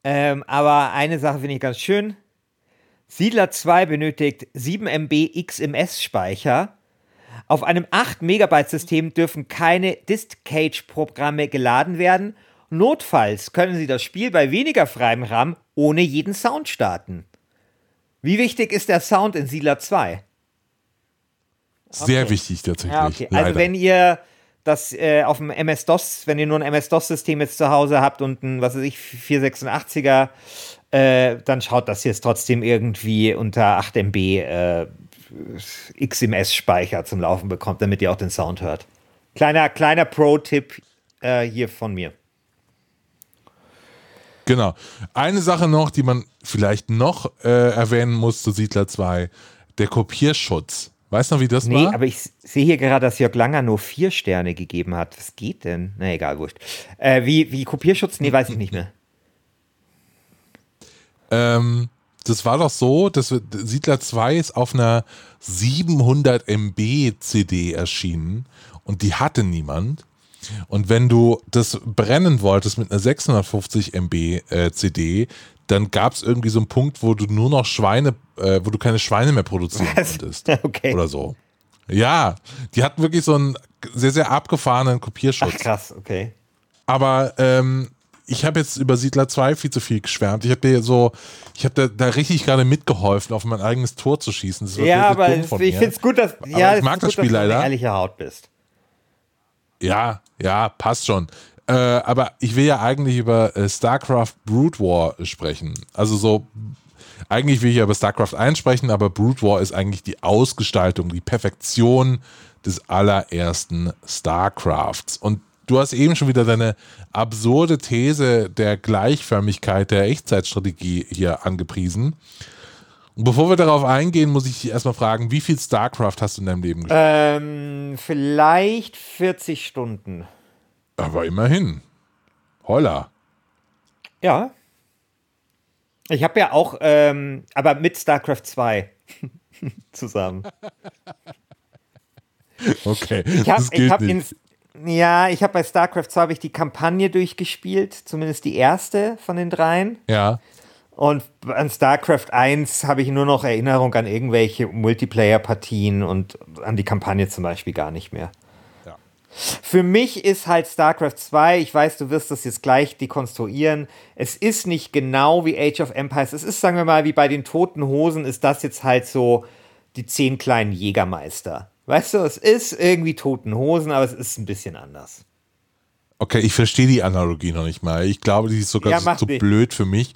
ähm, aber eine Sache finde ich ganz schön. Siedler 2 benötigt 7 MB XMS-Speicher auf einem 8-Megabyte-System dürfen keine Disk-Cage-Programme geladen werden. Notfalls können Sie das Spiel bei weniger freiem RAM ohne jeden Sound starten. Wie wichtig ist der Sound in Siedler 2? Sehr Okay. wichtig tatsächlich. Ja, okay. Also wenn ihr das äh, auf dem MS-DOS, wenn ihr nur ein MS-DOS-System jetzt zu Hause habt und ein, was weiß ich, 486er, äh, dann schaut, dass ihr es trotzdem irgendwie unter 8 MB äh, XMS-Speicher zum Laufen bekommt, damit ihr auch den Sound hört. Kleiner, kleiner Pro-Tipp äh, hier von mir. Genau. Eine Sache noch, die man vielleicht noch äh, erwähnen muss zu Siedler 2, der Kopierschutz. Weißt du noch, wie das Nee, war? aber ich sehe hier gerade, dass Jörg Langer nur vier Sterne gegeben hat. Was geht denn? Na egal, wurscht. Äh, wie, wie Kopierschutz? Nee, weiß ich nicht mehr. Ähm, das war doch so, dass Siedler 2 ist auf einer 700 MB CD erschienen und die hatte niemand. Und wenn du das brennen wolltest mit einer 650 MB äh, CD, dann gab es irgendwie so einen Punkt, wo du nur noch Schweine, äh, wo du keine Schweine mehr produzieren Was? konntest. Okay. Oder so. Ja, die hatten wirklich so einen sehr, sehr abgefahrenen Kopierschutz. Ach krass, okay. Aber ähm, ich habe jetzt über Siedler 2 viel zu viel geschwärmt. Ich habe dir so, ich habe da, da richtig gerade mitgeholfen, auf mein eigenes Tor zu schießen. Ja, aber ich finde es gut, dass, ja, ich mag das gut, Spiel dass du leider. ehrliche Haut bist. Ja, ja, passt schon. Äh, aber ich will ja eigentlich über äh, StarCraft Brood War sprechen. Also so, eigentlich will ich ja über StarCraft 1 sprechen, aber Brood War ist eigentlich die Ausgestaltung, die Perfektion des allerersten StarCrafts. Und du hast eben schon wieder deine absurde These der Gleichförmigkeit der Echtzeitstrategie hier angepriesen. Und bevor wir darauf eingehen, muss ich dich erstmal fragen, wie viel StarCraft hast du in deinem Leben gespielt? Ähm, vielleicht 40 Stunden. Aber immerhin. Holla. Ja. Ich habe ja auch, ähm, aber mit StarCraft 2 zusammen. Okay. Ich habe hab in, ja, ich habe bei StarCraft 2 habe ich die Kampagne durchgespielt, zumindest die erste von den dreien. Ja. Und an StarCraft 1 habe ich nur noch Erinnerung an irgendwelche Multiplayer-Partien und an die Kampagne zum Beispiel gar nicht mehr. Ja. Für mich ist halt StarCraft 2, ich weiß, du wirst das jetzt gleich dekonstruieren, es ist nicht genau wie Age of Empires. Es ist, sagen wir mal, wie bei den Toten Hosen, ist das jetzt halt so die zehn kleinen Jägermeister. Weißt du, es ist irgendwie Toten Hosen, aber es ist ein bisschen anders. Okay, ich verstehe die Analogie noch nicht mal. Ich glaube, die ist sogar Ja, so, die. blöd für mich.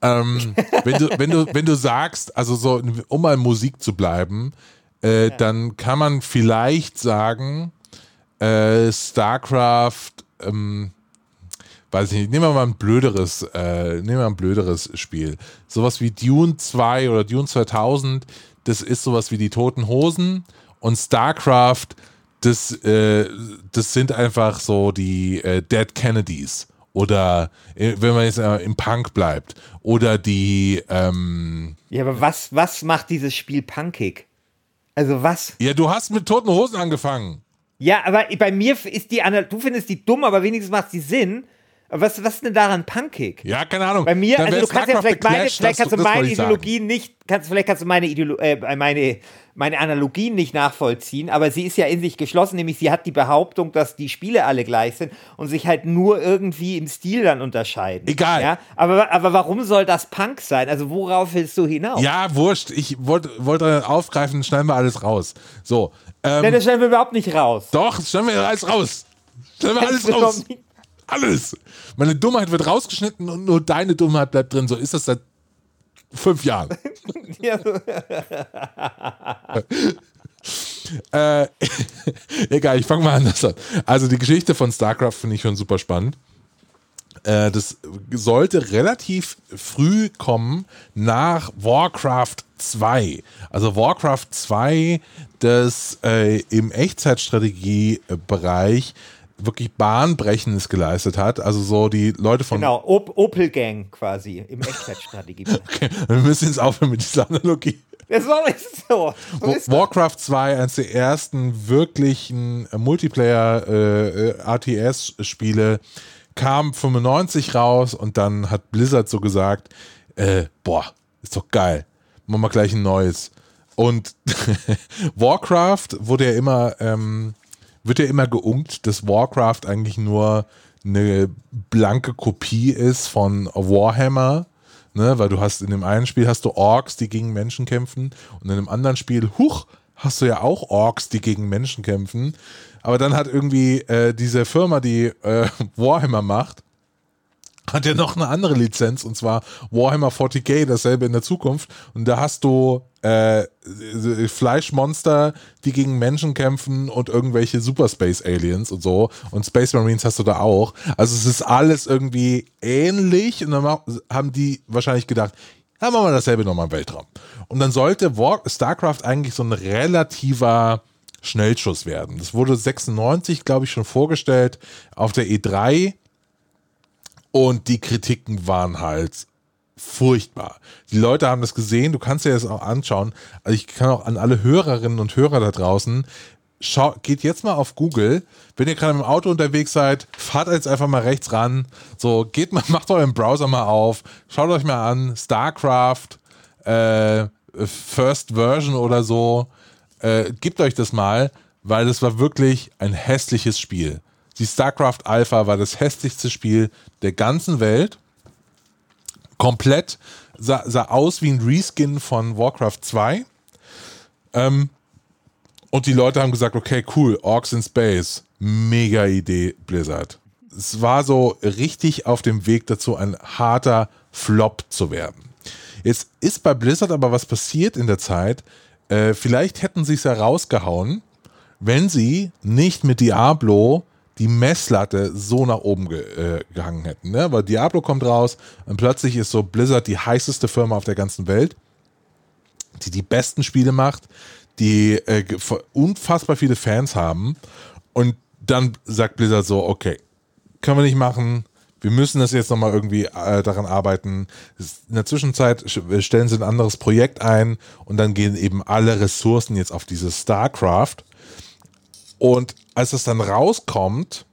Ähm, wenn, du, wenn, du, wenn du sagst, also so, um mal Musik zu bleiben, äh, dann kann man vielleicht sagen, äh, StarCraft, ähm, weiß ich nicht, nehmen wir mal ein blöderes, äh, nehmen wir mal ein blöderes Spiel. Sowas wie Dune 2 oder Dune 2000, das ist sowas wie die Toten Hosen und StarCraft, das, äh, das sind einfach so die äh, Dead Kennedys. Oder äh, wenn man jetzt äh, im Punk bleibt. Oder die, ähm, Ja, aber was, was macht dieses Spiel punkig? Also was? ja, du hast mit Toten Hosen angefangen. Ja, aber bei mir ist die Anal du findest die dumm, aber wenigstens macht sie Sinn. Aber was, was ist denn daran punkig? Ja, keine Ahnung. Bei mir, also du kannst ja vielleicht meine, geclasht, vielleicht kannst du meine wollte ich sagen. Ideologie nicht, kannst, vielleicht kannst du meine, Ideolo äh, meine, meine Analogien nicht nachvollziehen, aber sie ist ja in sich geschlossen, nämlich sie hat die Behauptung, dass die Spiele alle gleich sind und sich halt nur irgendwie im Stil dann unterscheiden. Egal. Ja? Aber, aber warum soll das Punk sein? Also worauf willst du hinaus? Ja, wurscht. Ich wollte wollte aufgreifen, schneiden wir alles raus. So. Ähm, Denn das stellen wir überhaupt nicht raus. Doch, schneiden wir alles raus. Schneiden wir alles raus. Alles. Meine Dummheit wird rausgeschnitten und nur deine Dummheit bleibt drin. So ist das seit fünf Jahren. Äh, egal, ich fange mal anders an. Also die Geschichte von StarCraft finde ich schon super spannend. Äh, das sollte relativ früh kommen nach Warcraft 2. Also Warcraft 2, das äh, im Echtzeitstrategie-Bereich wirklich Bahnbrechendes geleistet hat. Also so die Leute von Genau, Op Opel Gang quasi im Echtzeitstrategie. Wir müssen jetzt aufhören mit dieser Analogie. Das so ist so. so. Warcraft 2, eines der ersten wirklichen äh, Multiplayer-RTS-Spiele, kam 95 raus und dann hat Blizzard so gesagt, äh, boah, ist doch geil, machen wir gleich ein neues. Und Warcraft wurde ja immer, ähm, wird ja immer geunkt, dass Warcraft eigentlich nur eine blanke Kopie ist von Warhammer, ne, weil du hast in dem einen Spiel hast du Orks, die gegen Menschen kämpfen und in dem anderen Spiel, huch, hast du ja auch Orks, die gegen Menschen kämpfen. Aber dann hat irgendwie äh, diese Firma, die äh, Warhammer macht, hat ja noch eine andere Lizenz und zwar Warhammer 40k, dasselbe in der Zukunft. Und da hast du äh, Fleischmonster, die gegen Menschen kämpfen und irgendwelche Super Space Aliens und so. Und Space Marines hast du da auch. Also es ist alles irgendwie ähnlich und dann haben die wahrscheinlich gedacht, ja, machen wir dasselbe nochmal im Weltraum. Und dann sollte War StarCraft eigentlich so ein relativer Schnellschuss werden. Das wurde 96, glaube ich, schon vorgestellt auf der E3 und die Kritiken waren halt furchtbar. Die Leute haben das gesehen, du kannst dir das auch anschauen. Also ich kann auch an alle Hörerinnen und Hörer da draußen, schau, geht jetzt mal auf Google, wenn ihr gerade im Auto unterwegs seid, fahrt jetzt einfach mal rechts ran, so geht mal, macht euren Browser mal auf, schaut euch mal an, StarCraft, äh, First Version oder so, äh, gebt euch das mal, weil das war wirklich ein hässliches Spiel. Die StarCraft Alpha war das hässlichste Spiel der ganzen Welt. Komplett sah, sah aus wie ein Reskin von Warcraft 2. Ähm, und die Leute haben gesagt, okay, cool, Orcs in Space. Mega Idee, Blizzard. Es war so richtig auf dem Weg dazu, ein harter Flop zu werden. Jetzt ist bei Blizzard aber was passiert in der Zeit. Äh, vielleicht hätten sie es ja rausgehauen, wenn sie nicht mit Diablo die Messlatte so nach oben ge äh, gehangen hätten. Ne? Weil Diablo kommt raus und plötzlich ist so Blizzard die heißeste Firma auf der ganzen Welt, die die besten Spiele macht, die äh, unfassbar viele Fans haben. Und dann sagt Blizzard so, okay, können wir nicht machen, wir müssen das jetzt nochmal irgendwie äh, daran arbeiten. In der Zwischenzeit stellen sie ein anderes Projekt ein und dann gehen eben alle Ressourcen jetzt auf dieses StarCraft. Und als es dann rauskommt,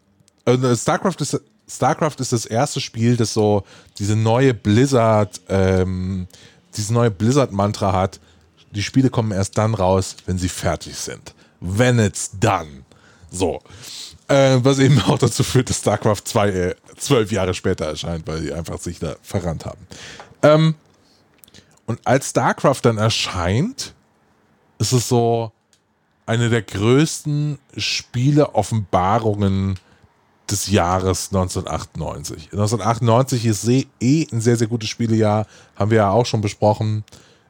äh, StarCraft ist StarCraft ist das erste Spiel, das so diese neue Blizzard, ähm, dieses neue Blizzard-Mantra hat. Die Spiele kommen erst dann raus, wenn sie fertig sind. When it's done. So. Äh, was eben auch dazu führt, dass StarCraft 2 äh, zwölf Jahre später erscheint, weil die einfach sich da verrannt haben. Ähm, und als StarCraft dann erscheint, ist es so, eine der größten Spiele-Offenbarungen des Jahres 1998. 1998 ist eh ein sehr, sehr gutes Spielejahr, haben wir ja auch schon besprochen.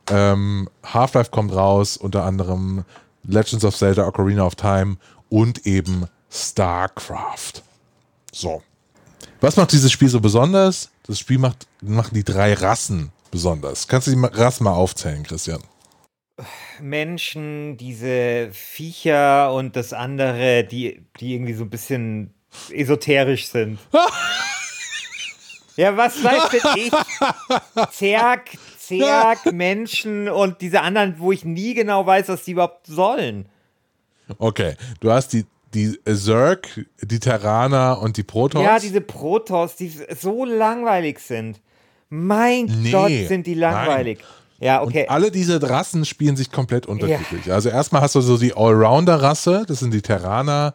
Ähm, Half-Life kommt raus, unter anderem Legends of Zelda Ocarina of Time und eben StarCraft. So. Was macht dieses Spiel so besonders? Das Spiel macht, machen die drei Rassen besonders. Kannst du die Rassen mal aufzählen, Christian? Menschen, diese Viecher und das andere, die, die irgendwie so ein bisschen esoterisch sind. ja, was weiß denn ich? Zerg, Zerg, Menschen und diese anderen, wo ich nie genau weiß, was die überhaupt sollen. Okay, du hast die, die Zerg, die Terraner und die Protoss. Ja, diese Protoss, die so langweilig sind. Mein nee, Gott, sind die langweilig. Nein. Ja, okay. Und alle diese Rassen spielen sich komplett unterschiedlich. Ja. Also erstmal hast du so die Allrounder-Rasse, das sind die Terraner.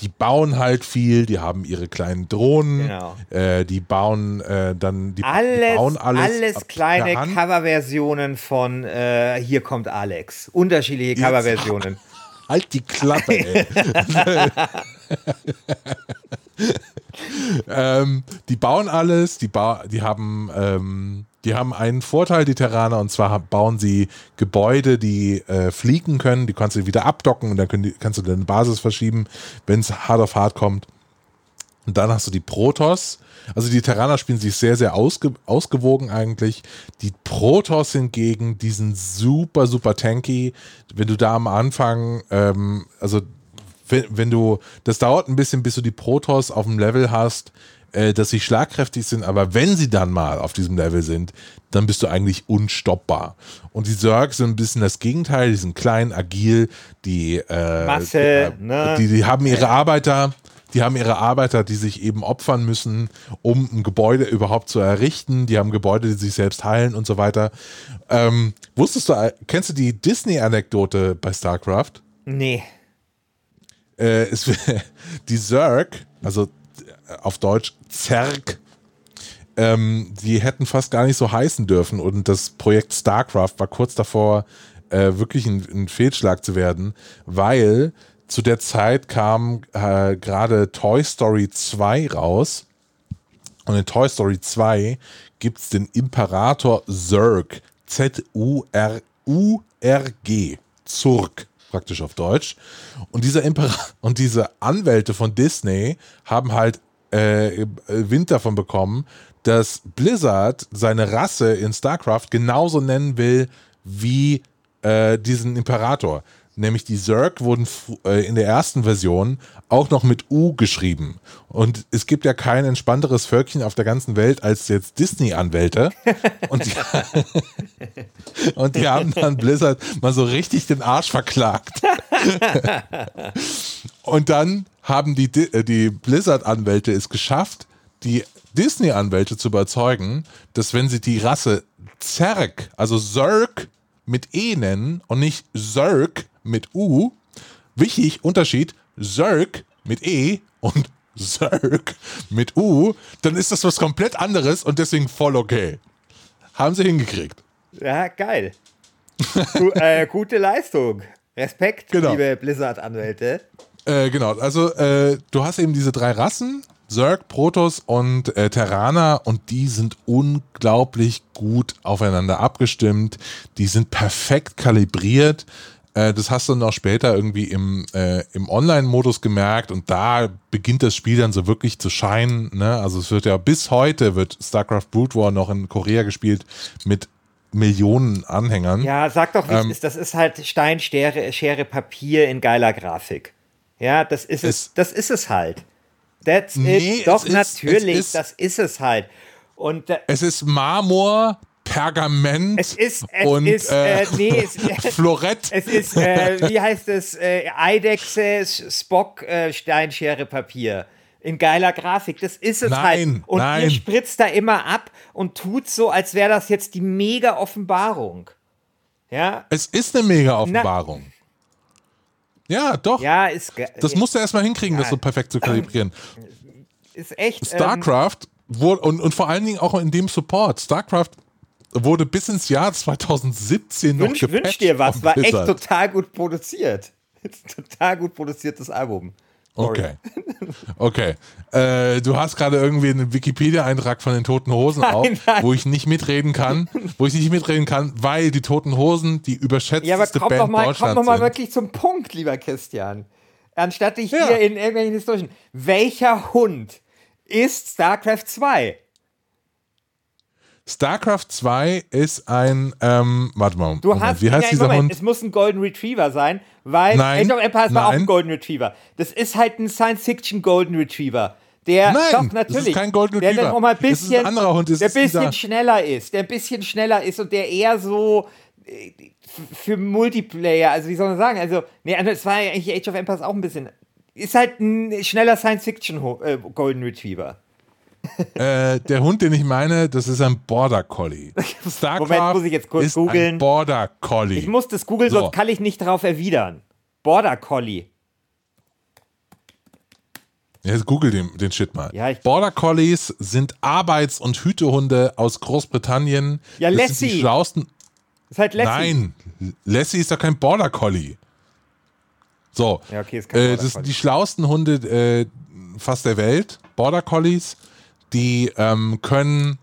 Die bauen halt viel, die haben ihre kleinen Drohnen, genau. äh, die bauen äh, dann die, alles, die bauen alles. Alles kleine Coverversionen von äh, Hier kommt Alex. Unterschiedliche Coverversionen. Halt die Klappe, ey. ähm, die bauen alles, die, ba die haben ähm, die haben einen Vorteil, die Terraner, und zwar bauen sie Gebäude, die äh, fliegen können. Die kannst du wieder abdocken und dann die, kannst du deine Basis verschieben, wenn es hart auf hart kommt. Und dann hast du die Protoss. Also die Terraner spielen sich sehr, sehr ausge ausgewogen eigentlich. Die Protoss hingegen, die sind super, super tanky. Wenn du da am Anfang, ähm, also wenn, wenn du, das dauert ein bisschen, bis du die Protoss auf dem Level hast, äh, dass sie schlagkräftig sind, aber wenn sie dann mal auf diesem Level sind, dann bist du eigentlich unstoppbar. Und die Zerg sind ein bisschen das Gegenteil, die sind klein, agil, die, äh, Masse, äh, ne? die, die haben ihre Arbeiter, die haben ihre Arbeiter, die sich eben opfern müssen, um ein Gebäude überhaupt zu errichten. Die haben Gebäude, die sich selbst heilen und so weiter. Ähm, wusstest du, äh, kennst du die Disney-Anekdote bei StarCraft? Nee. Äh, es, die Zerg, also auf Deutsch Zerg, ähm, die hätten fast gar nicht so heißen dürfen. Und das Projekt StarCraft war kurz davor, äh, wirklich ein, ein Fehlschlag zu werden, weil zu der Zeit kam äh, gerade Toy Story 2 raus. Und in Toy Story 2 gibt es den Imperator Zurg. Z-U-R-U-R-G. Zurg, praktisch auf Deutsch. Und dieser und diese Anwälte von Disney haben halt äh, Wind davon bekommen, dass Blizzard seine Rasse in StarCraft genauso nennen will wie äh, diesen Imperator nämlich die Zerg wurden äh, in der ersten Version auch noch mit U geschrieben. Und es gibt ja kein entspannteres Völkchen auf der ganzen Welt als jetzt Disney-Anwälte. Und, die, und die haben dann Blizzard mal so richtig den Arsch verklagt. und dann haben die, äh, die Blizzard-Anwälte es geschafft, die Disney-Anwälte zu überzeugen, dass wenn sie die Rasse Zerg, also Zerg mit E nennen und nicht Zerg mit U. Wichtig, Unterschied, Zerg mit E und Zerg mit U, dann ist das was komplett anderes und deswegen voll okay. Haben sie hingekriegt. Ja, geil. Gu äh, gute Leistung. Respekt, genau. liebe Blizzard-Anwälte. Äh, genau, also äh, du hast eben diese drei Rassen, Zerg, Protoss und äh, Terraner und die sind unglaublich gut aufeinander abgestimmt. Die sind perfekt kalibriert. Äh, das hast du noch später irgendwie im, äh, im Online-Modus gemerkt und da beginnt das Spiel dann so wirklich zu scheinen. Ne? Also es wird ja bis heute wird StarCraft Brood War noch in Korea gespielt mit Millionen Anhängern. Ja, sag doch, wie ähm, ist. Das ist halt Stein, Schere, Schere, Papier in geiler Grafik. Ja, das ist es, es das ist es halt. That's nee, it. Doch, natürlich, ist, das ist es halt. Und, äh, es ist Marmor, Pergament es ist, es und ist, äh, äh, nee, es, Florett. Es ist, äh, wie heißt es, äh, Eidechse, Spock, äh, Steinschere, Papier. In geiler Grafik. Das ist es nein, halt. Und nein. ihr spritzt da immer ab und tut so, als wäre das jetzt die mega Offenbarung. Ja? Es ist eine mega Offenbarung. Ja, doch. Ja, ist Das musst du erstmal hinkriegen, ja. das so perfekt zu kalibrieren. Ist echt. StarCraft ähm, wurde, und, und vor allen Dingen auch in dem Support. StarCraft wurde bis ins Jahr 2017 noch Wünsch, Wünsch dir was, war echt total gut produziert. total gut produziertes Album. Sorry. Okay. Okay. Äh, du hast gerade irgendwie einen Wikipedia-Eintrag von den Toten Hosen nein, auf, nein. wo ich nicht mitreden kann, wo ich nicht mitreden kann, weil die Toten Hosen die überschätzteste ja, aber komm Band doch mal, Deutschlands komm doch mal wirklich zum Punkt, lieber Christian. Anstatt dich ja. hier in irgendwelchen historischen. Welcher Hund ist StarCraft 2? StarCraft 2 ist ein, ähm, warte mal, du Moment, hast, wie heißt ja, dieser Moment, Hund? Es muss ein Golden Retriever sein, weil nein, Age of Empires war auch ein Golden Retriever. Das ist halt ein Science-Fiction Golden Retriever. Der, Nein, doch, natürlich, das ist kein Golden Retriever. Der dann auch mal ein bisschen, ein anderer Hund. Der ein bisschen schneller ist, der ein bisschen schneller ist und der eher so äh, für Multiplayer, also wie soll man sagen, also, nee, es war eigentlich Age of Empires auch ein bisschen, ist halt ein schneller Science-Fiction äh, Golden Retriever äh, der Hund, den ich meine, das ist ein Border Collie. StarCraft Moment, muss ich jetzt kurz googeln. Border Collie. Ich muss das googeln, so. sonst kann ich nicht darauf erwidern. Border Collie. Jetzt google den, den Shit mal. Ja, Border Collies sind Arbeits- und Hütehunde aus Großbritannien. Ja, das Lassie. Sind die schlausten. Das ist halt Lassie. Nein, Lassie ist doch kein Border Collie. So. Ja, okay, ist kein äh, Das sind die schlausten Hunde äh, fast der Welt. Border Collies die ähm, können,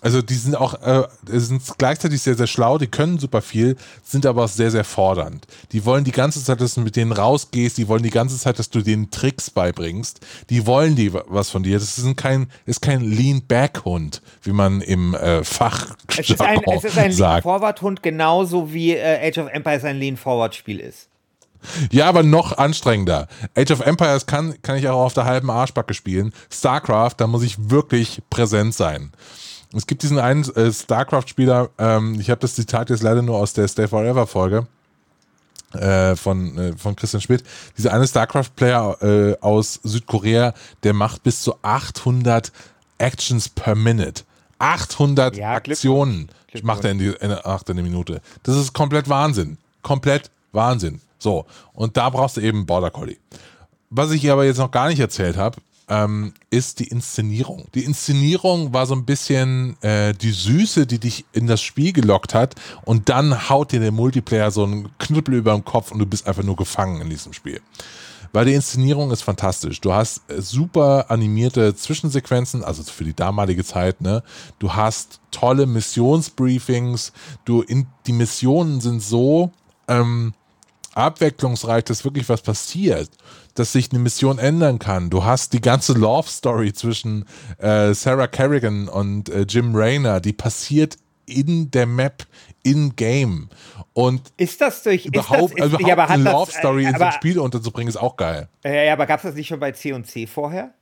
also die sind auch, äh, sind gleichzeitig sehr, sehr schlau, die können super viel, sind aber auch sehr, sehr fordernd. Die wollen die ganze Zeit, dass du mit denen rausgehst, die wollen die ganze Zeit, dass du denen Tricks beibringst, die wollen die was von dir. Das ist kein, ist kein Lean-Back-Hund, wie man im äh, Fach es ist ein, es ist ein Lean-Forward-Hund, genauso wie äh, Age of Empires ein Lean-Forward-Spiel ist. Ja, aber noch anstrengender. Age of Empires kann, kann ich auch auf der halben Arschbacke spielen. StarCraft, da muss ich wirklich präsent sein. Es gibt diesen einen äh, StarCraft-Spieler, ähm, ich habe das Zitat jetzt leider nur aus der Stay Forever-Folge äh, von, äh, von Christian Schmidt. Dieser eine StarCraft-Player äh, aus Südkorea, der macht bis zu 800 Actions per Minute. 800 ja, Aktionen macht er in, die, in, ach, in der Minute. Das ist komplett Wahnsinn. Komplett Wahnsinn. So, und da brauchst du eben Border Collie. Was ich aber jetzt noch gar nicht erzählt habe, ähm, ist die Inszenierung. Die Inszenierung war so ein bisschen äh, die Süße, die dich in das Spiel gelockt hat und dann haut dir der Multiplayer so einen Knüppel über den Kopf und du bist einfach nur gefangen in diesem Spiel. Weil die Inszenierung ist fantastisch. Du hast äh, super animierte Zwischensequenzen, also für die damalige Zeit, ne? Du hast tolle Missionsbriefings, du in, die Missionen sind so ähm, abwechslungsreich, dass wirklich was passiert dass sich eine Mission ändern kann. Du hast die ganze Love Story zwischen äh, Sarah Kerrigan und äh, Jim Rayner, die passiert in der Map, in Game. Und ist das durch überhaupt, ist das, ist, überhaupt ja, eine Love das, Story äh, in so ein aber, Spiel unterzubringen, ist auch geil. Ja, ja aber gab es das nicht schon bei C&C vorher?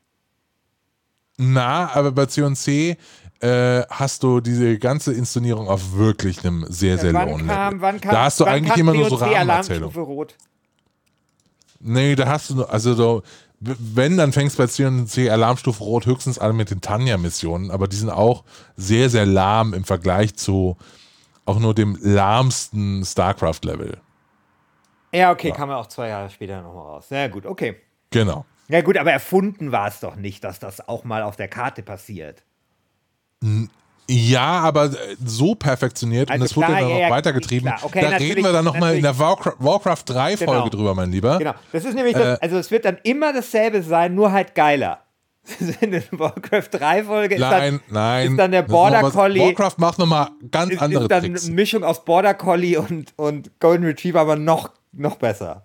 Na, aber bei C&C äh, hast du diese ganze Inszenierung auf wirklich einem sehr, sehr ja, lohen kam, wann kam, Da hast du eigentlich immer nur so Rahmenerzählungen. rot? Nee, da hast du nur, also so, wenn, dann fängst du bei C&C Alarmstufe Rot höchstens an mit den Tanja-Missionen, aber die sind auch sehr, sehr lahm im Vergleich zu auch nur dem lahmsten StarCraft-Level. Ja, okay, ja. kam ja auch zwei Jahre später nochmal raus. Sehr gut, okay. Genau. Ja, gut, aber erfunden war es doch nicht, dass das auch mal auf der Karte passiert. Ja, aber äh, so perfektioniert also und das klar, wurde dann ja, noch weitergetrieben. Okay, da reden wir dann nochmal in der Warcraft, Warcraft 3 Folge genau. drüber, mein Lieber. Genau. Das ist nämlich, das, äh, also es wird dann immer dasselbe sein, nur halt geiler. in der Warcraft 3 Folge ist, nein, dann, nein, ist dann der Border Collie. Warcraft macht nochmal ganz ist, andere ist dann Tricks. Eine Mischung aus Border Collie und, und Golden Retriever, aber noch, noch besser.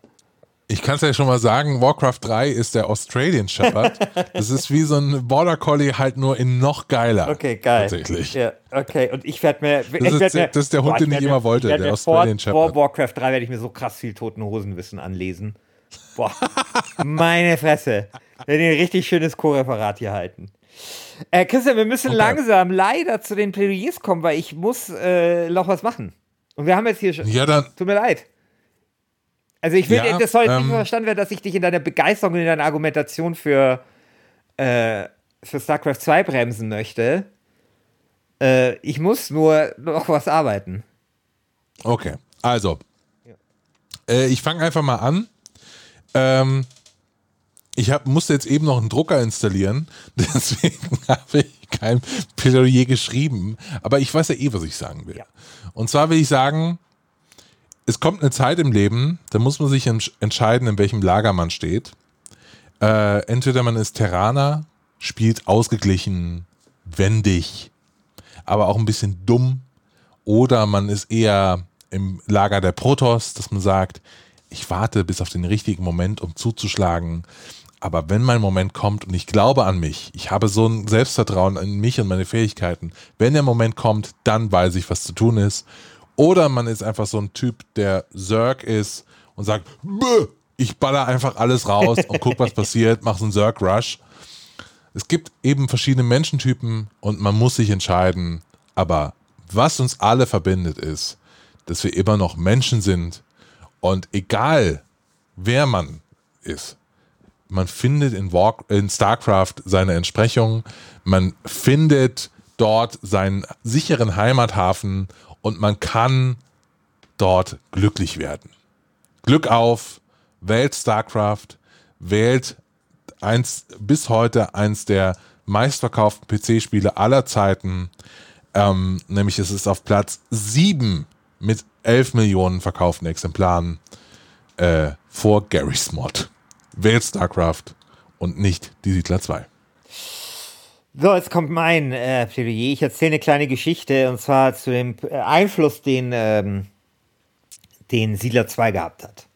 Ich kann es ja schon mal sagen, Warcraft 3 ist der Australian Shepherd. das ist wie so ein Border Collie, halt nur in noch geiler. Okay, geil. Tatsächlich. Ja, okay, und ich werde mir. Das ist, mir, das ist, der Hund, boah, den ich immer wollte, der Australian vor, Shepherd. Vor Warcraft 3 werde ich mir so krass viel toten Hosenwissen anlesen. Boah, meine Fresse. Wir werden ein richtig schönes Co-Referat hier halten. Äh, Christian, wir müssen okay. langsam leider zu den Plädoyers kommen, weil ich muss äh, noch was machen. Und wir haben jetzt hier schon. Ja, dann. Tut mir leid. Also ich will, ja, das soll jetzt ähm, nicht verstanden werden, dass ich dich in deiner Begeisterung und in deiner Argumentation für, äh, für StarCraft 2 bremsen möchte. Äh, ich muss nur noch was arbeiten. Okay, also. Ja. Äh, ich fange einfach mal an. Ähm, ich hab, musste jetzt eben noch einen Drucker installieren, deswegen habe ich kein Plädoyer geschrieben. Aber ich weiß ja eh, was ich sagen will. Ja. Und zwar will ich sagen, es kommt eine Zeit im Leben, da muss man sich entscheiden, in welchem Lager man steht. Äh, entweder man ist Terraner, spielt ausgeglichen, wendig, aber auch ein bisschen dumm, oder man ist eher im Lager der Protoss, dass man sagt, ich warte bis auf den richtigen Moment, um zuzuschlagen. Aber wenn mein Moment kommt und ich glaube an mich, ich habe so ein Selbstvertrauen in mich und meine Fähigkeiten, wenn der Moment kommt, dann weiß ich, was zu tun ist. Oder man ist einfach so ein Typ, der Zerg ist und sagt, ich baller einfach alles raus und guck, was passiert, mach so einen Zerg-Rush. Es gibt eben verschiedene Menschentypen und man muss sich entscheiden. Aber was uns alle verbindet, ist, dass wir immer noch Menschen sind und egal wer man ist, man findet in, War in StarCraft seine Entsprechung, man findet dort seinen sicheren Heimathafen und man kann dort glücklich werden. Glück auf, wählt StarCraft, wählt eins, bis heute eins der meistverkauften PC-Spiele aller Zeiten. Ähm, nämlich es ist auf Platz 7 mit 11 Millionen verkauften Exemplaren äh, vor Gary's Mod. Wählt StarCraft und nicht die Siedler 2. So, jetzt kommt mein äh, Plädoyer. Ich erzähle eine kleine Geschichte und zwar zu dem äh, Einfluss, den, ähm, den Siedler 2 gehabt hat.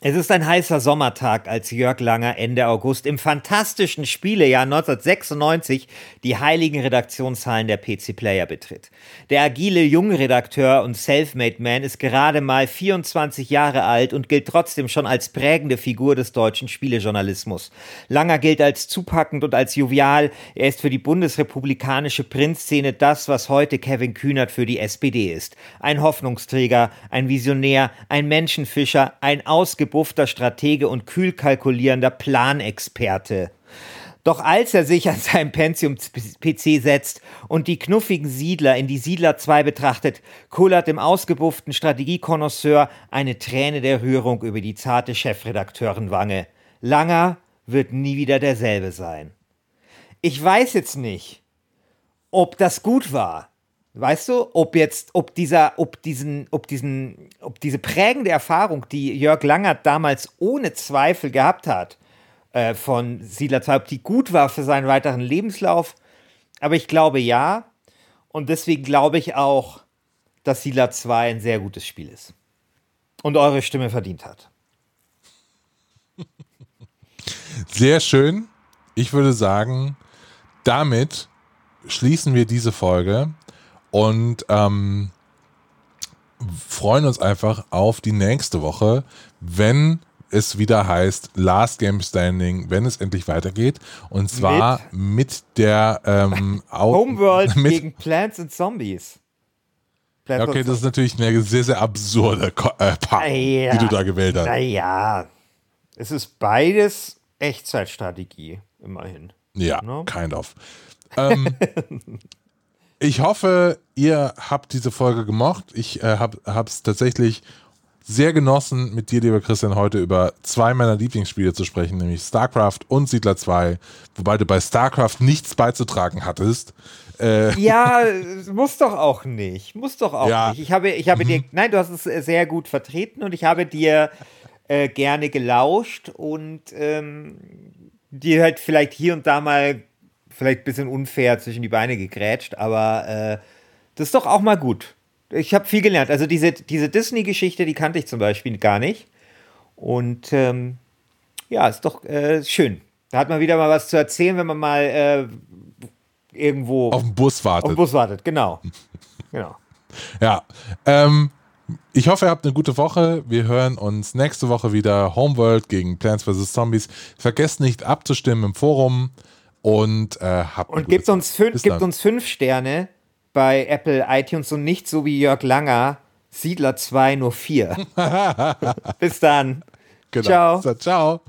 Es ist ein heißer Sommertag, als Jörg Langer Ende August im fantastischen Spielejahr 1996 die heiligen Redaktionshallen der PC Player betritt. Der agile Jungredakteur und Selfmade Man ist gerade mal 24 Jahre alt und gilt trotzdem schon als prägende Figur des deutschen Spielejournalismus. Langer gilt als zupackend und als jovial. Er ist für die bundesrepublikanische Printszene das, was heute Kevin Kühnert für die SPD ist. Ein Hoffnungsträger, ein Visionär, ein Menschenfischer, ein ausgebildeter ausgebuffter Stratege und kühl kalkulierender Planexperte. Doch als er sich an seinem Pentium-PC setzt und die knuffigen Siedler in die Siedler 2 betrachtet, kullert dem ausgebufften Strategiekonnoisseur eine Träne der Rührung über die zarte Chefredakteurenwange. Langer wird nie wieder derselbe sein. Ich weiß jetzt nicht, ob das gut war. Weißt du, ob jetzt, ob dieser, ob diesen, ob diesen, ob diese prägende Erfahrung, die Jörg Langert damals ohne Zweifel gehabt hat, äh, von Siedler 2, ob die gut war für seinen weiteren Lebenslauf. Aber ich glaube ja. Und deswegen glaube ich auch, dass Siedler 2 ein sehr gutes Spiel ist. Und eure Stimme verdient hat. Sehr schön. Ich würde sagen, damit schließen wir diese Folge und ähm, freuen uns einfach auf die nächste Woche, wenn es wieder heißt Last Game Standing, wenn es endlich weitergeht. Und zwar mit, mit der ähm, Homeworld mit, gegen Plants and Zombies. Plants okay, das ist natürlich eine sehr, sehr absurde äh, Paarung, ja, die du da gewählt hast. Naja, es ist beides Echtzeitstrategie, immerhin. Ja? Ne? kind of. Ähm, ich hoffe, ihr habt diese Folge gemocht. Ich äh, habe es tatsächlich sehr genossen, mit dir, lieber Christian, heute über zwei meiner Lieblingsspiele zu sprechen, nämlich StarCraft und Siedler 2, wobei du bei StarCraft nichts beizutragen hattest. Äh ja, muss doch auch nicht. Muss doch auch ja. nicht. Ich habe, ich habe mhm. dir, nein, du hast es sehr gut vertreten und ich habe dir äh, gerne gelauscht und ähm, dir halt vielleicht hier und da mal vielleicht ein bisschen unfair zwischen die Beine gegrätscht, aber äh, das ist doch auch mal gut ich habe viel gelernt. Also diese, diese Disney-Geschichte, die kannte ich zum Beispiel gar nicht. Und ähm, ja, ist doch äh, schön. Da hat man wieder mal was zu erzählen, wenn man mal äh, irgendwo auf den Bus wartet. Auf den Bus wartet, genau. genau. Ja. Ähm, ich hoffe, ihr habt eine gute Woche. Wir hören uns nächste Woche wieder. Homeworld gegen Plants vs. Zombies. Vergesst nicht abzustimmen im Forum und äh, Und gebt uns, fünf, gebt uns fünf Sterne bei Apple iTunes und nicht so wie Jörg Langer, Siedler 2 nur 4. Bis dann. Genau. Ciao. Ciao.